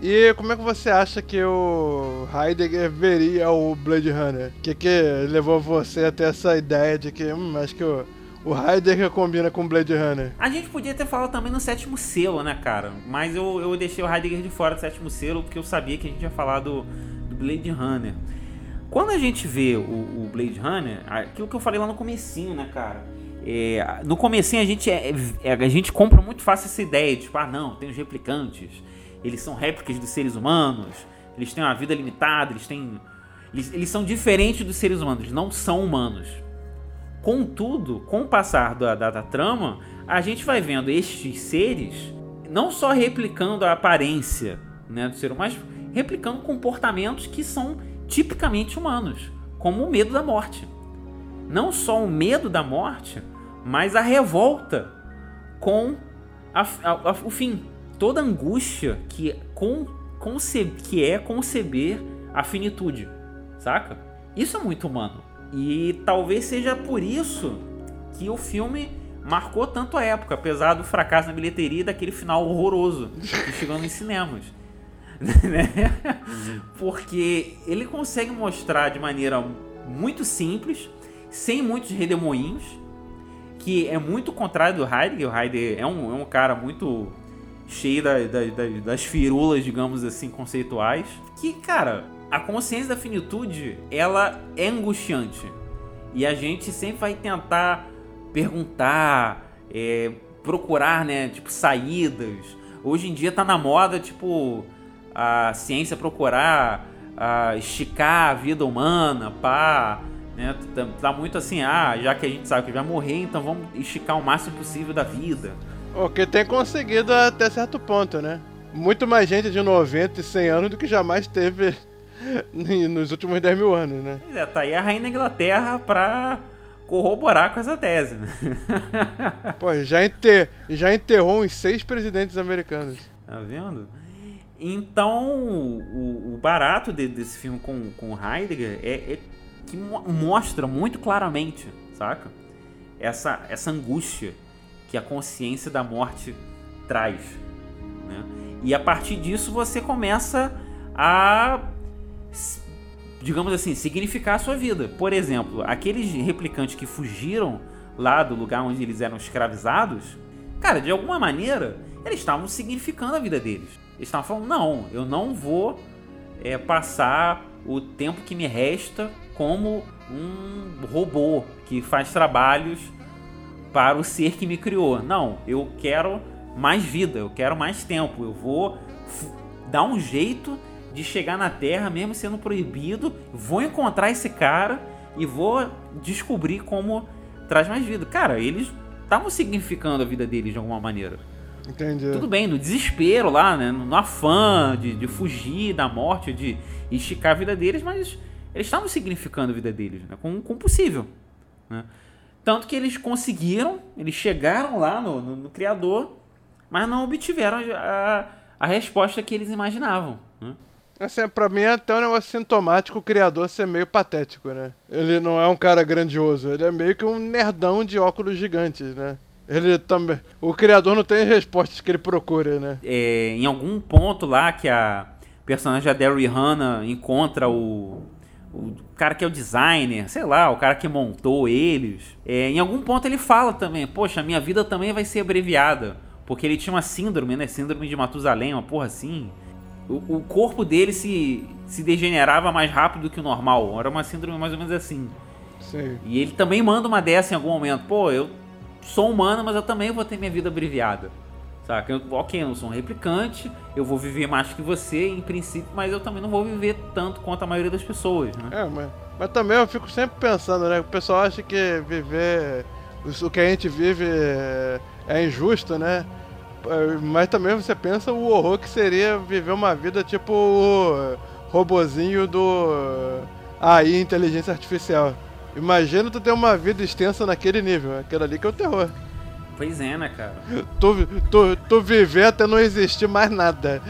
E como é que você acha que o Heidegger veria o Blade Runner? O que, que levou você até essa ideia de que hum, acho que o, o Heidegger combina com Blade Runner. A gente podia ter falado também no sétimo selo, né, cara? Mas eu, eu deixei o Heidegger de fora do sétimo selo porque eu sabia que a gente ia falar do, do Blade Runner. Quando a gente vê o, o, Blade Runner, aquilo que eu falei lá no comecinho, né, cara? É, no comecinho a gente, é, é, a gente compra muito fácil essa ideia, tipo, ah não, tem os replicantes, eles são réplicas dos seres humanos, eles têm uma vida limitada, eles têm. Eles, eles são diferentes dos seres humanos, não são humanos. Contudo, com o passar da, da, da trama, a gente vai vendo estes seres não só replicando a aparência né, do ser humano, mas replicando comportamentos que são tipicamente humanos, como o medo da morte. Não só o medo da morte, mas a revolta com a, a, a, o fim. Toda angústia que, com, que é conceber a finitude, saca? Isso é muito humano. E talvez seja por isso que o filme marcou tanto a época, apesar do fracasso na bilheteria e daquele final horroroso que chegou nos cinemas. Né? Porque ele consegue mostrar de maneira muito simples, sem muitos redemoinhos, que é muito contrário do Heidegger. O Heidegger é um, é um cara muito cheio da, da, da, das firulas, digamos assim, conceituais. Que, cara, a consciência da finitude, ela é angustiante. E a gente sempre vai tentar perguntar, é, procurar, né, tipo, saídas. Hoje em dia tá na moda, tipo, a ciência procurar a esticar a vida humana, pá, né? Tá, tá, muito assim, ah, já que a gente sabe que vai morrer, então vamos esticar o máximo possível da vida. O que tem conseguido até certo ponto, né? Muito mais gente de 90 e 100 anos do que jamais teve nos últimos 10 mil anos, né? Pois é, tá aí a Rainha da Inglaterra pra corroborar com essa tese, né? Pô, já, enter... já enterrou uns seis presidentes americanos. Tá vendo? Então, o, o barato de, desse filme com, com Heidegger é, é que mo mostra muito claramente, saca? Essa, essa angústia que a consciência da morte traz. Né? E a partir disso você começa a digamos assim, significar a sua vida. Por exemplo, aqueles replicantes que fugiram lá do lugar onde eles eram escravizados, cara, de alguma maneira, eles estavam significando a vida deles. Eles estavam falando: não, eu não vou é, passar o tempo que me resta como um robô que faz trabalhos para o ser que me criou. Não, eu quero mais vida, eu quero mais tempo, eu vou dar um jeito de chegar na Terra, mesmo sendo proibido, vou encontrar esse cara e vou descobrir como traz mais vida. Cara, eles estavam significando a vida deles de alguma maneira. Entendi. Tudo bem, no desespero lá, né? No afã de, de fugir da morte, de esticar a vida deles, mas eles estavam significando a vida deles, né? Com, com possível. Né? Tanto que eles conseguiram, eles chegaram lá no, no, no Criador, mas não obtiveram a, a resposta que eles imaginavam. Né? Assim, pra mim é até um negócio sintomático o criador ser meio patético, né? Ele não é um cara grandioso, ele é meio que um nerdão de óculos gigantes, né? Ele também. O criador não tem as respostas que ele procura, né? É, em algum ponto lá que a personagem da Derry Hannah encontra o, o cara que é o designer, sei lá, o cara que montou eles. É, em algum ponto ele fala também, poxa, minha vida também vai ser abreviada. Porque ele tinha uma síndrome, né? Síndrome de Matusalém, uma porra assim o, o corpo dele se, se degenerava mais rápido que o normal. Era uma síndrome mais ou menos assim. Sim. E ele também manda uma dessa em algum momento. Pô, eu sou humano, mas eu também vou ter minha vida abreviada. Saca? Eu, ok, eu sou um replicante, eu vou viver mais que você, em princípio, mas eu também não vou viver tanto quanto a maioria das pessoas, né? É, mas, mas também eu fico sempre pensando, né? O pessoal acha que viver. O que a gente vive é, é injusto, né? É, mas também você pensa o horror que seria viver uma vida tipo o robozinho do AI, inteligência artificial. Imagina tu ter uma vida extensa naquele nível. Aquilo ali que é o terror. Pois é, né, cara? Tu, tu, tu viver até não existir mais nada.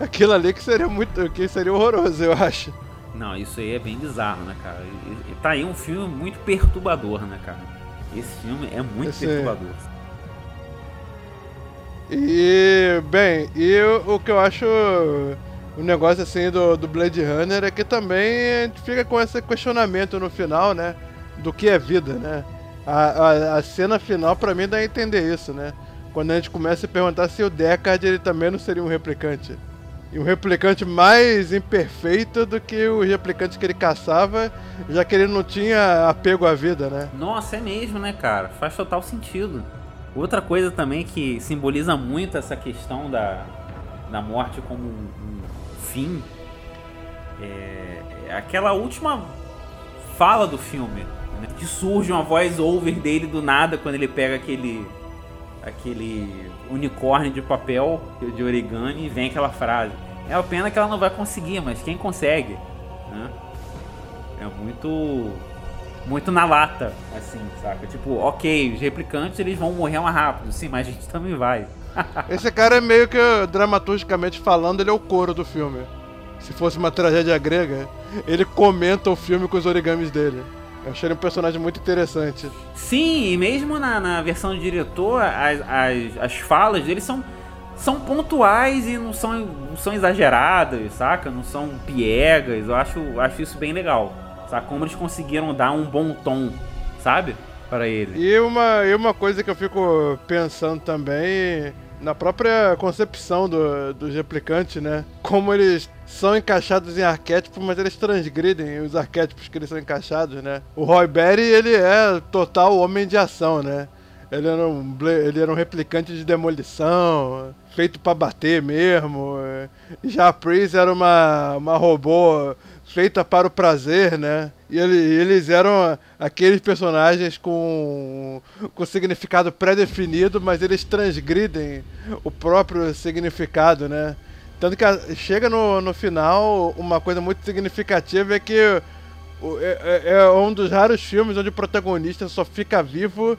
Aquilo ali que seria muito. que seria horroroso, eu acho. Não, isso aí é bem bizarro, né, cara? E, tá aí um filme muito perturbador, né, cara? Esse filme é muito Esse... perturbador. E, bem, e o, o que eu acho o negócio assim do, do Blade Runner é que também a gente fica com esse questionamento no final, né? Do que é vida, né? A, a, a cena final, pra mim, dá a entender isso, né? Quando a gente começa a perguntar se o Deckard ele também não seria um replicante. E um replicante mais imperfeito do que os replicantes que ele caçava, já que ele não tinha apego à vida, né? Nossa, é mesmo, né, cara? Faz total sentido. Outra coisa também que simboliza muito essa questão da, da morte como um, um fim é, é, aquela última fala do filme. Né? Que surge uma voz over dele do nada quando ele pega aquele aquele unicórnio de papel de origami e vem aquela frase. É a pena que ela não vai conseguir, mas quem consegue? Né? É muito. Muito na lata, assim, saca? Tipo, ok, os replicantes eles vão morrer mais rápido, sim, mas a gente também vai. Esse cara é meio que, dramaturgicamente falando, ele é o coro do filme. Se fosse uma tragédia grega, ele comenta o filme com os origamis dele. Eu achei ele um personagem muito interessante. Sim, e mesmo na, na versão do diretor, as, as, as falas dele são, são pontuais e não são, não são exageradas, saca? Não são piegas. Eu acho, acho isso bem legal. Sabe? Como eles conseguiram dar um bom tom, sabe? Para ele. E uma, e uma coisa que eu fico pensando também na própria concepção do, dos replicantes, né? Como eles são encaixados em arquétipos, mas eles transgridem os arquétipos que eles são encaixados, né? O Roy Berry, ele é total homem de ação, né? Ele era um, ele era um replicante de demolição, feito para bater mesmo. Já a Pris era uma, uma robô feita para o prazer, né? E ele, eles eram aqueles personagens com, com significado pré-definido, mas eles transgridem o próprio significado, né? Tanto que chega no, no final, uma coisa muito significativa é que é, é, é, um dos raros filmes onde o protagonista só fica vivo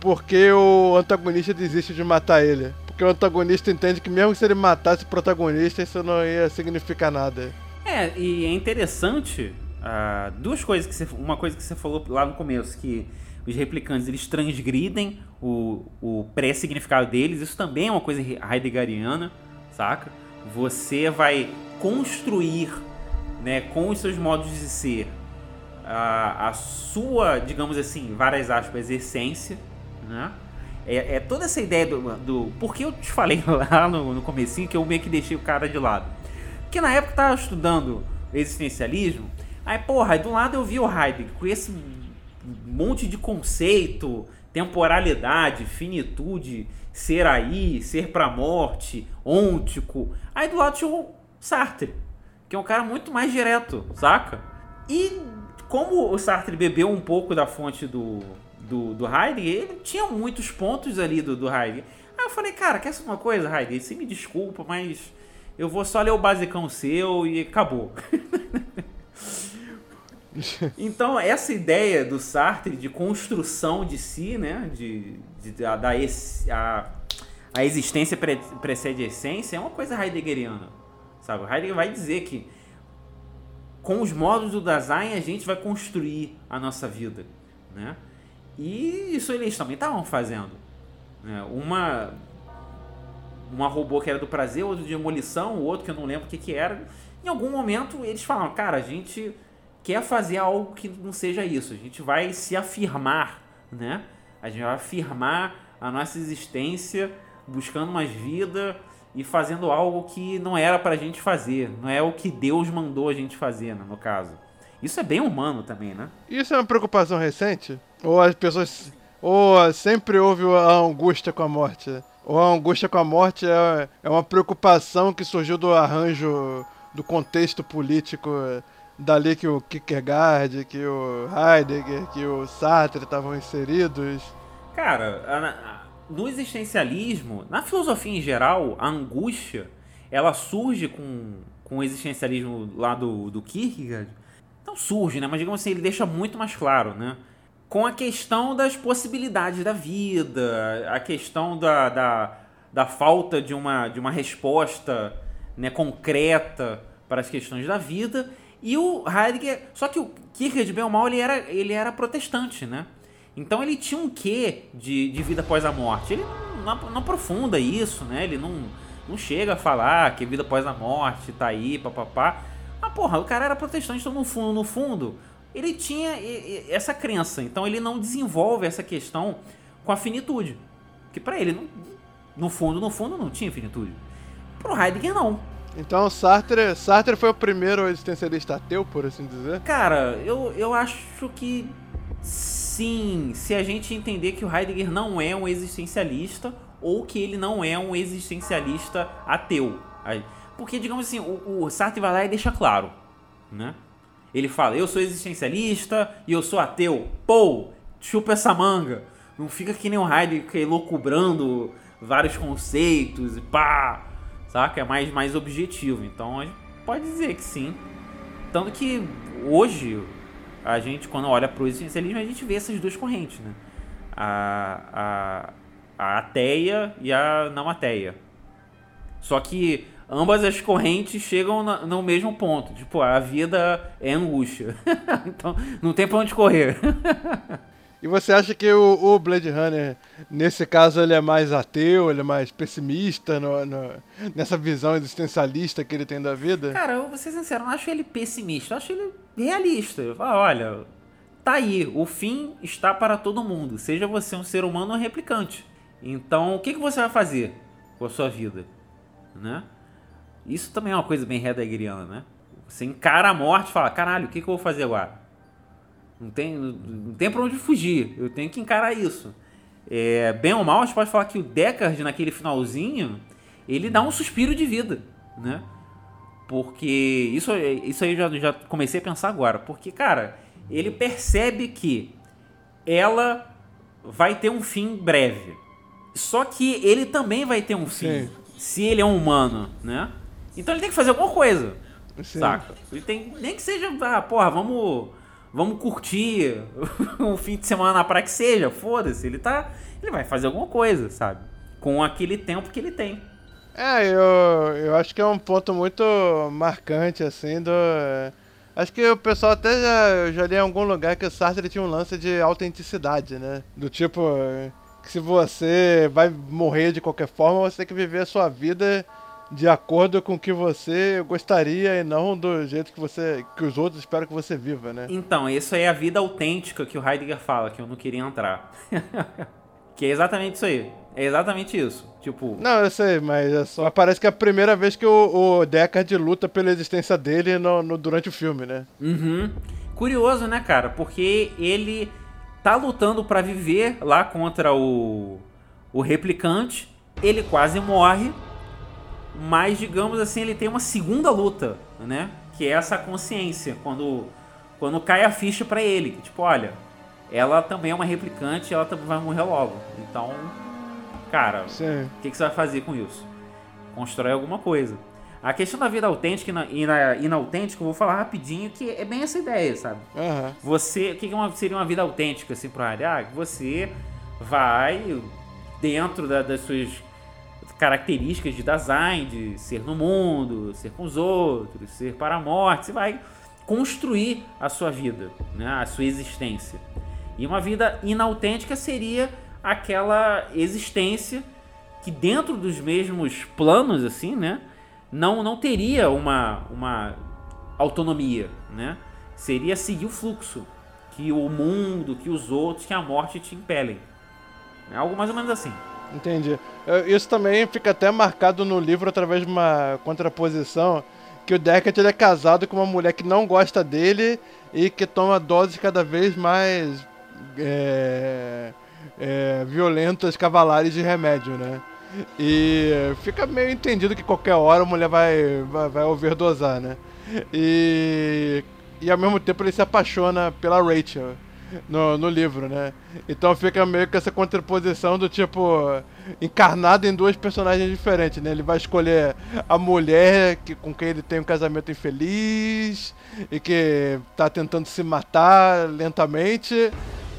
porque o antagonista desiste de matar ele. Porque o antagonista entende que mesmo se ele matasse o protagonista, isso não ia significar nada. É, e é interessante uh, duas coisas que você, uma coisa que você falou lá no começo que os replicantes eles transgridem o, o pré-significado deles. Isso também é uma coisa heideggeriana, saca? Você vai construir, né, com os seus modos de ser, a, a sua, digamos assim, várias aspas, essência, né? É, é, toda essa ideia do, do. Porque eu te falei lá no, no comecinho que eu meio que deixei o cara de lado. Porque na época eu tava estudando existencialismo, aí, porra, aí do lado eu vi o Heidegger com esse monte de conceito, temporalidade, finitude, ser aí, ser pra morte, ôntico. Aí do lado tinha o Sartre, que é um cara muito mais direto, saca? E como o Sartre bebeu um pouco da fonte do, do, do Heidegger, ele tinha muitos pontos ali do, do Heidegger. Aí eu falei, cara, quer saber uma coisa, Heidegger? Você me desculpa, mas eu vou só ler o basicão seu e acabou. então, essa ideia do Sartre de construção de si, né? De, de, de a, da a, a existência pre, precede a essência, é uma coisa heideggeriana. Sabe? Heidegger vai dizer que com os modos do Dasein a gente vai construir a nossa vida. Né? E isso eles também estavam fazendo. Né? Uma uma robô que era do prazer, outro de demolição, o outro que eu não lembro o que, que era. Em algum momento eles falaram, cara, a gente quer fazer algo que não seja isso. A gente vai se afirmar, né? A gente vai afirmar a nossa existência, buscando mais vida e fazendo algo que não era pra gente fazer. Não é o que Deus mandou a gente fazer, né, no caso. Isso é bem humano também, né? Isso é uma preocupação recente? Ou as pessoas. Ou sempre houve a angústia com a morte? Ou a angústia com a morte é, é uma preocupação que surgiu do arranjo, do contexto político dali que o Kierkegaard, que o Heidegger, que o Sartre estavam inseridos? Cara, no existencialismo, na filosofia em geral, a angústia, ela surge com, com o existencialismo lá do, do Kierkegaard. Não surge, né? Mas digamos assim, ele deixa muito mais claro, né? Com a questão das possibilidades da vida, a questão da, da, da falta de uma, de uma resposta né, concreta para as questões da vida. E o Heidegger. Só que o Kierkegaard, bem ou mal, ele era, ele era protestante, né? Então ele tinha um quê de, de vida após a morte. Ele não, não, não aprofunda isso, né? Ele não, não chega a falar que vida após a morte tá aí, papapá. Mas porra, o cara era protestante, então no fundo, no fundo, ele tinha essa crença. Então ele não desenvolve essa questão com a finitude. Que para ele, no fundo, no fundo, não tinha finitude. Pro Heidegger, não. Então Sartre, Sartre foi o primeiro existencialista ateu, por assim dizer? Cara, eu, eu acho que sim, se a gente entender que o Heidegger não é um existencialista ou que ele não é um existencialista ateu. Porque, digamos assim, o, o Sartre vai lá e deixa claro, né? Ele fala, eu sou existencialista e eu sou ateu. Pô, chupa essa manga. Não fica que nem o Heidegger loucubrando vários conceitos e pá, saca? É mais, mais objetivo. Então a gente pode dizer que sim. Tanto que hoje, a gente, quando olha para o existencialismo, a gente vê essas duas correntes, né? A, a, a ateia e a não ateia. Só que ambas as correntes chegam na, no mesmo ponto. Tipo, a vida é angústia. então, não tem pra onde correr. e você acha que o, o, Blade Runner, nesse caso, ele é mais ateu, ele é mais pessimista no, no, nessa visão existencialista que ele tem da vida? Cara, eu vou ser sincero, eu não acho ele pessimista, eu acho ele realista. Eu falo, olha, tá aí, o fim está para todo mundo, seja você um ser humano ou replicante. Então, o que, que você vai fazer com a sua vida? Né? Isso também é uma coisa bem heideggeriana, né? Você encara a morte e fala, caralho, o que, que eu vou fazer agora? Não tem, não tem pra onde fugir, eu tenho que encarar isso. É, bem ou mal, a gente pode falar que o Deckard, naquele finalzinho, ele dá um suspiro de vida, né? Porque isso, isso aí eu já, já comecei a pensar agora. Porque, cara, ele percebe que ela vai ter um fim breve. Só que ele também vai ter um fim. Sim. Se ele é um humano, né? Então ele tem que fazer alguma coisa. Sim. Saca? Ele tem. Nem que seja, ah, porra, vamos. Vamos curtir um fim de semana na praia que seja, foda-se. Ele tá. Ele vai fazer alguma coisa, sabe? Com aquele tempo que ele tem. É, eu, eu acho que é um ponto muito marcante, assim, do. Acho que o pessoal até já, já li em algum lugar que o Sartre tinha um lance de autenticidade, né? Do tipo, que se você vai morrer de qualquer forma, você tem que viver a sua vida de acordo com o que você gostaria e não do jeito que você que os outros esperam que você viva, né? Então, isso aí é a vida autêntica que o Heidegger fala, que eu não queria entrar. que é exatamente isso aí. É exatamente isso. Tipo. Não, eu sei, mas é só parece que é a primeira vez que o, o Deckard luta pela existência dele no, no, durante o filme, né? Uhum. Curioso, né, cara? Porque ele tá lutando para viver lá contra o, o replicante. Ele quase morre mas digamos assim, ele tem uma segunda luta, né? Que é essa consciência, quando, quando cai a ficha para ele, que, tipo, olha, ela também é uma replicante, ela também vai morrer logo. Então, cara, o que, que, você vai fazer com isso? Constrói alguma coisa. A questão da vida autêntica e na, inautêntica, eu vou falar rapidinho, que é bem essa ideia, sabe? Uhum. Você, o que, que é uma, seria uma vida autêntica, assim, pro área? Ah, você vai dentro da, das suas características de design, de ser no mundo, ser com os outros, ser para a morte. Você vai construir a sua vida, né? a sua existência. E uma vida inautêntica seria aquela existência que dentro dos mesmos planos, assim, né? Não, não teria uma, uma autonomia, né? Seria seguir o fluxo que o mundo, que os outros, que a morte te impelem. É algo mais ou menos assim. Entendi. Isso também fica até marcado no livro através de uma contraposição que o Deckard ele é casado com uma mulher que não gosta dele e que toma doses cada vez mais é, é, violentas, cavalares de remédio, né? E fica meio entendido que qualquer hora a mulher vai, vai, vai overdosar, né? E, e ao mesmo tempo ele se apaixona pela Rachel no, no livro, né? Então fica meio que essa contraposição do tipo encarnado em duas personagens diferentes, né? Ele vai escolher a mulher que, com quem ele tem um casamento infeliz e que tá tentando se matar lentamente,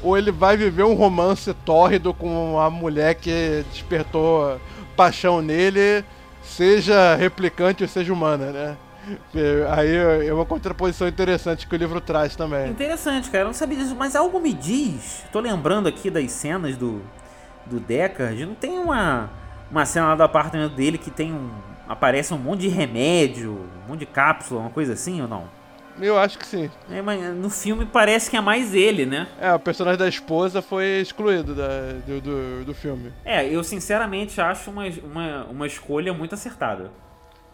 ou ele vai viver um romance tórrido com a mulher que despertou paixão nele, seja replicante ou seja humana, né? Aí é uma contraposição interessante que o livro traz também. Interessante, cara. Eu não sabia disso, mas algo me diz. Tô lembrando aqui das cenas do, do Deckard. Não tem uma, uma cena lá do apartamento dele que tem um. Aparece um monte de remédio, um monte de cápsula, uma coisa assim ou não? Eu acho que sim. É, mas no filme parece que é mais ele, né? É, o personagem da esposa foi excluído da, do, do, do filme. É, eu sinceramente acho uma, uma, uma escolha muito acertada.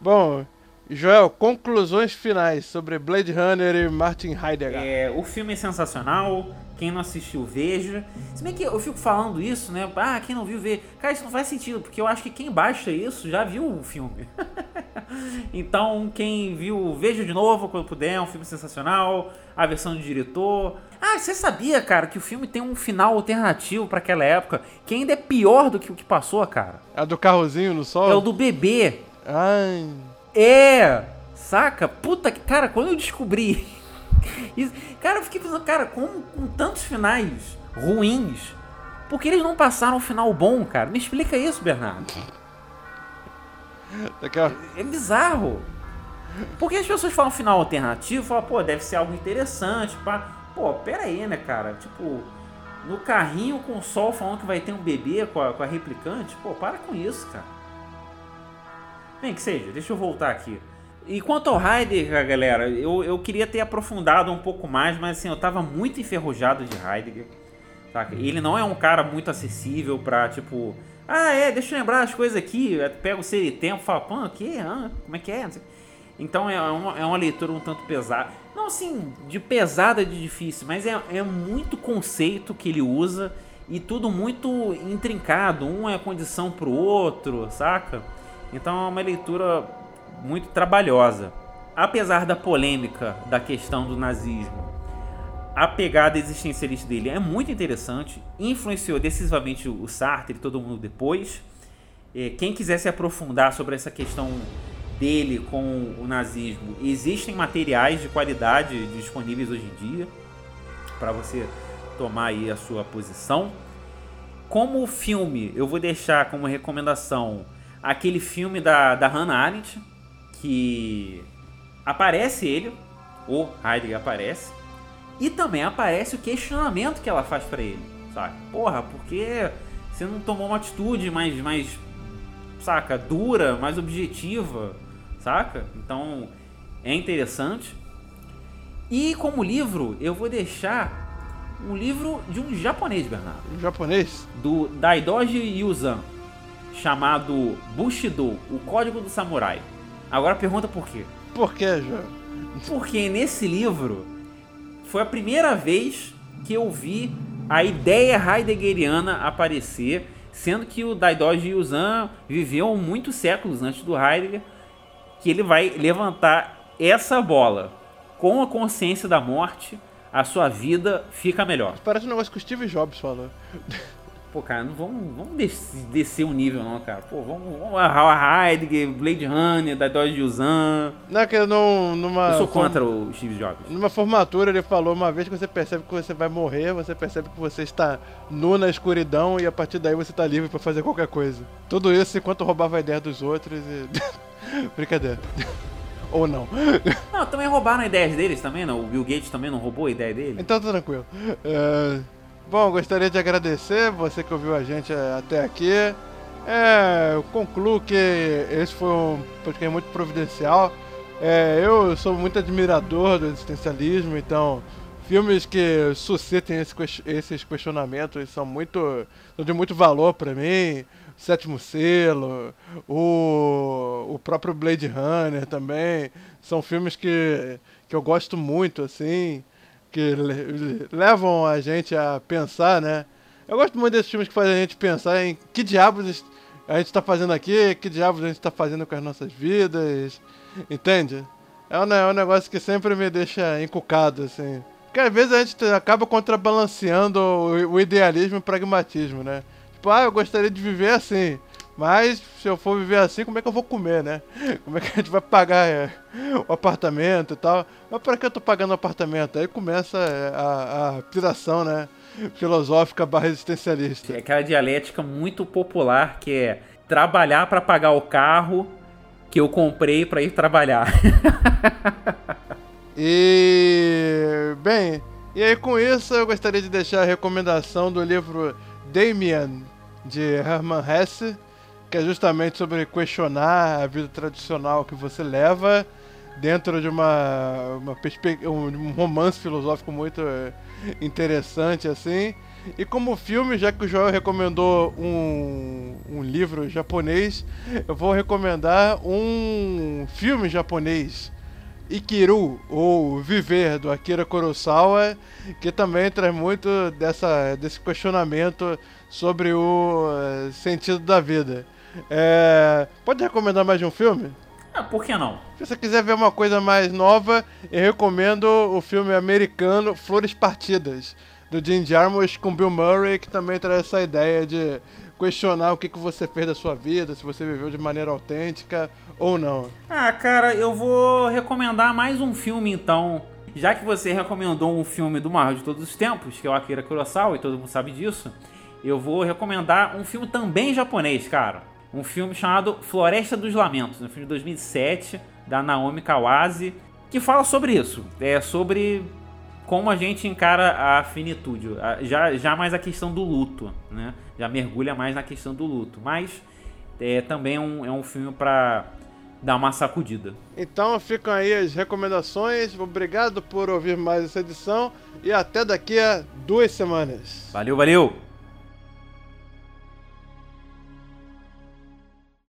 Bom, Joel, conclusões finais sobre Blade Runner e Martin Heidegger. É, o filme é sensacional. Quem não assistiu, veja. Se bem que eu fico falando isso, né? Ah, quem não viu, vê. Cara, isso não faz sentido, porque eu acho que quem baixa isso já viu o filme. então, quem viu, veja de novo quando puder. É um filme sensacional. A versão do diretor. Ah, você sabia, cara, que o filme tem um final alternativo para aquela época que ainda é pior do que o que passou, cara? É do carrozinho no sol? É o do bebê. Ai. É! Saca? Puta que. Cara, quando eu descobri. Isso, cara, eu fiquei pensando, cara, com, com tantos finais ruins, por que eles não passaram um final bom, cara? Me explica isso, Bernardo. É, é bizarro. Porque as pessoas falam final alternativo, falam, pô, deve ser algo interessante, pá. Pô, pera aí, né, cara? Tipo, no carrinho com o sol falando que vai ter um bebê com a, com a replicante, pô, para com isso, cara. Bem que seja, deixa eu voltar aqui. E quanto ao Heidegger, galera, eu, eu queria ter aprofundado um pouco mais, mas assim, eu tava muito enferrujado de Heidegger. Saca? Ele não é um cara muito acessível pra, tipo, ah, é, deixa eu lembrar as coisas aqui, pega o ser e tempo, fala, pô, o que? Ah, como é que é? Então é uma, é uma leitura um tanto pesada. Não assim, de pesada de difícil, mas é, é muito conceito que ele usa e tudo muito intrincado. Um é condição pro outro, saca? Então é uma leitura muito trabalhosa. Apesar da polêmica da questão do nazismo, a pegada existencialista dele é muito interessante, influenciou decisivamente o Sartre e todo mundo depois. É, quem quiser se aprofundar sobre essa questão dele com o nazismo, existem materiais de qualidade disponíveis hoje em dia para você tomar aí a sua posição. Como filme, eu vou deixar como recomendação aquele filme da, da Hannah Arendt, que aparece ele, o Heidegger aparece, e também aparece o questionamento que ela faz para ele, saca? Porra, porque você não tomou uma atitude mais, mais, saca, dura, mais objetiva, saca? Então é interessante. E como livro, eu vou deixar um livro de um japonês, Bernardo. Um japonês? Do Daidoji Yuzan chamado Bushido, o Código do Samurai. Agora pergunta por quê? Por quê, João? Porque nesse livro foi a primeira vez que eu vi a ideia heideggeriana aparecer, sendo que o Daidoji Yuzan viveu muitos séculos antes do Heidegger, que ele vai levantar essa bola com a consciência da morte, a sua vida fica melhor. Parece um negócio que o Steve Jobs falou. Pô, cara, não vamos, vamos descer o um nível, não, cara. Pô, vamos, vamos a Heidegger, Blade Runner, da Dodge Yuzan. Não, é que não, numa... Eu sou contra o Steve Jobs. Numa formatura ele falou, uma vez que você percebe que você vai morrer, você percebe que você está nu na escuridão e a partir daí você está livre para fazer qualquer coisa. Tudo isso enquanto roubava a ideia dos outros e... Brincadeira. Ou não. Não, também roubaram ideias deles também, não? O Bill Gates também não roubou a ideia dele? Então tá tranquilo. Uh... Bom, gostaria de agradecer você que ouviu a gente eh, até aqui. É, eu concluo que esse foi um podcast muito providencial. É, eu sou muito admirador do existencialismo, então filmes que suscitem esse, esses questionamentos são muito são de muito valor para mim. O Sétimo Selo, o, o próprio Blade Runner também são filmes que, que eu gosto muito assim que levam a gente a pensar, né? Eu gosto muito desses filmes que fazem a gente pensar em que diabos a gente está fazendo aqui, que diabos a gente está fazendo com as nossas vidas, entende? É um, é um negócio que sempre me deixa encucado, assim. Porque às vezes a gente acaba contrabalanceando o, o idealismo e o pragmatismo, né? Tipo, ah, eu gostaria de viver assim. Mas se eu for viver assim, como é que eu vou comer, né? Como é que a gente vai pagar é, o apartamento e tal? Mas para que eu tô pagando o apartamento? Aí começa é, a, a piração, né? Filosófica barra existencialista. É aquela dialética muito popular que é trabalhar para pagar o carro que eu comprei para ir trabalhar. e bem, e aí com isso eu gostaria de deixar a recomendação do livro Damien de Hermann Hesse que é justamente sobre questionar a vida tradicional que você leva. dentro de uma, uma um romance filosófico muito é, interessante assim. E como filme, já que o Joel recomendou um, um livro japonês, eu vou recomendar um filme japonês, Ikiru, ou Viver, do Akira Kurosawa, que também traz muito dessa, desse questionamento sobre o uh, sentido da vida. É, pode recomendar mais de um filme? Ah, por que não? Se você quiser ver uma coisa mais nova, eu recomendo o filme americano Flores Partidas, do Jim Jarmusch com Bill Murray, que também traz essa ideia de questionar o que, que você fez da sua vida, se você viveu de maneira autêntica ou não. Ah, cara, eu vou recomendar mais um filme então. Já que você recomendou um filme do maior de todos os tempos, que é o Akira Kurosawa, e todo mundo sabe disso, eu vou recomendar um filme também japonês, cara um filme chamado Floresta dos Lamentos, um filme de 2007 da Naomi Kawase, que fala sobre isso, é sobre como a gente encara a finitude, já, já mais a questão do luto, né? Já mergulha mais na questão do luto, mas é também um, é um filme para dar uma sacudida. Então ficam aí as recomendações. Obrigado por ouvir mais essa edição e até daqui a duas semanas. Valeu, valeu!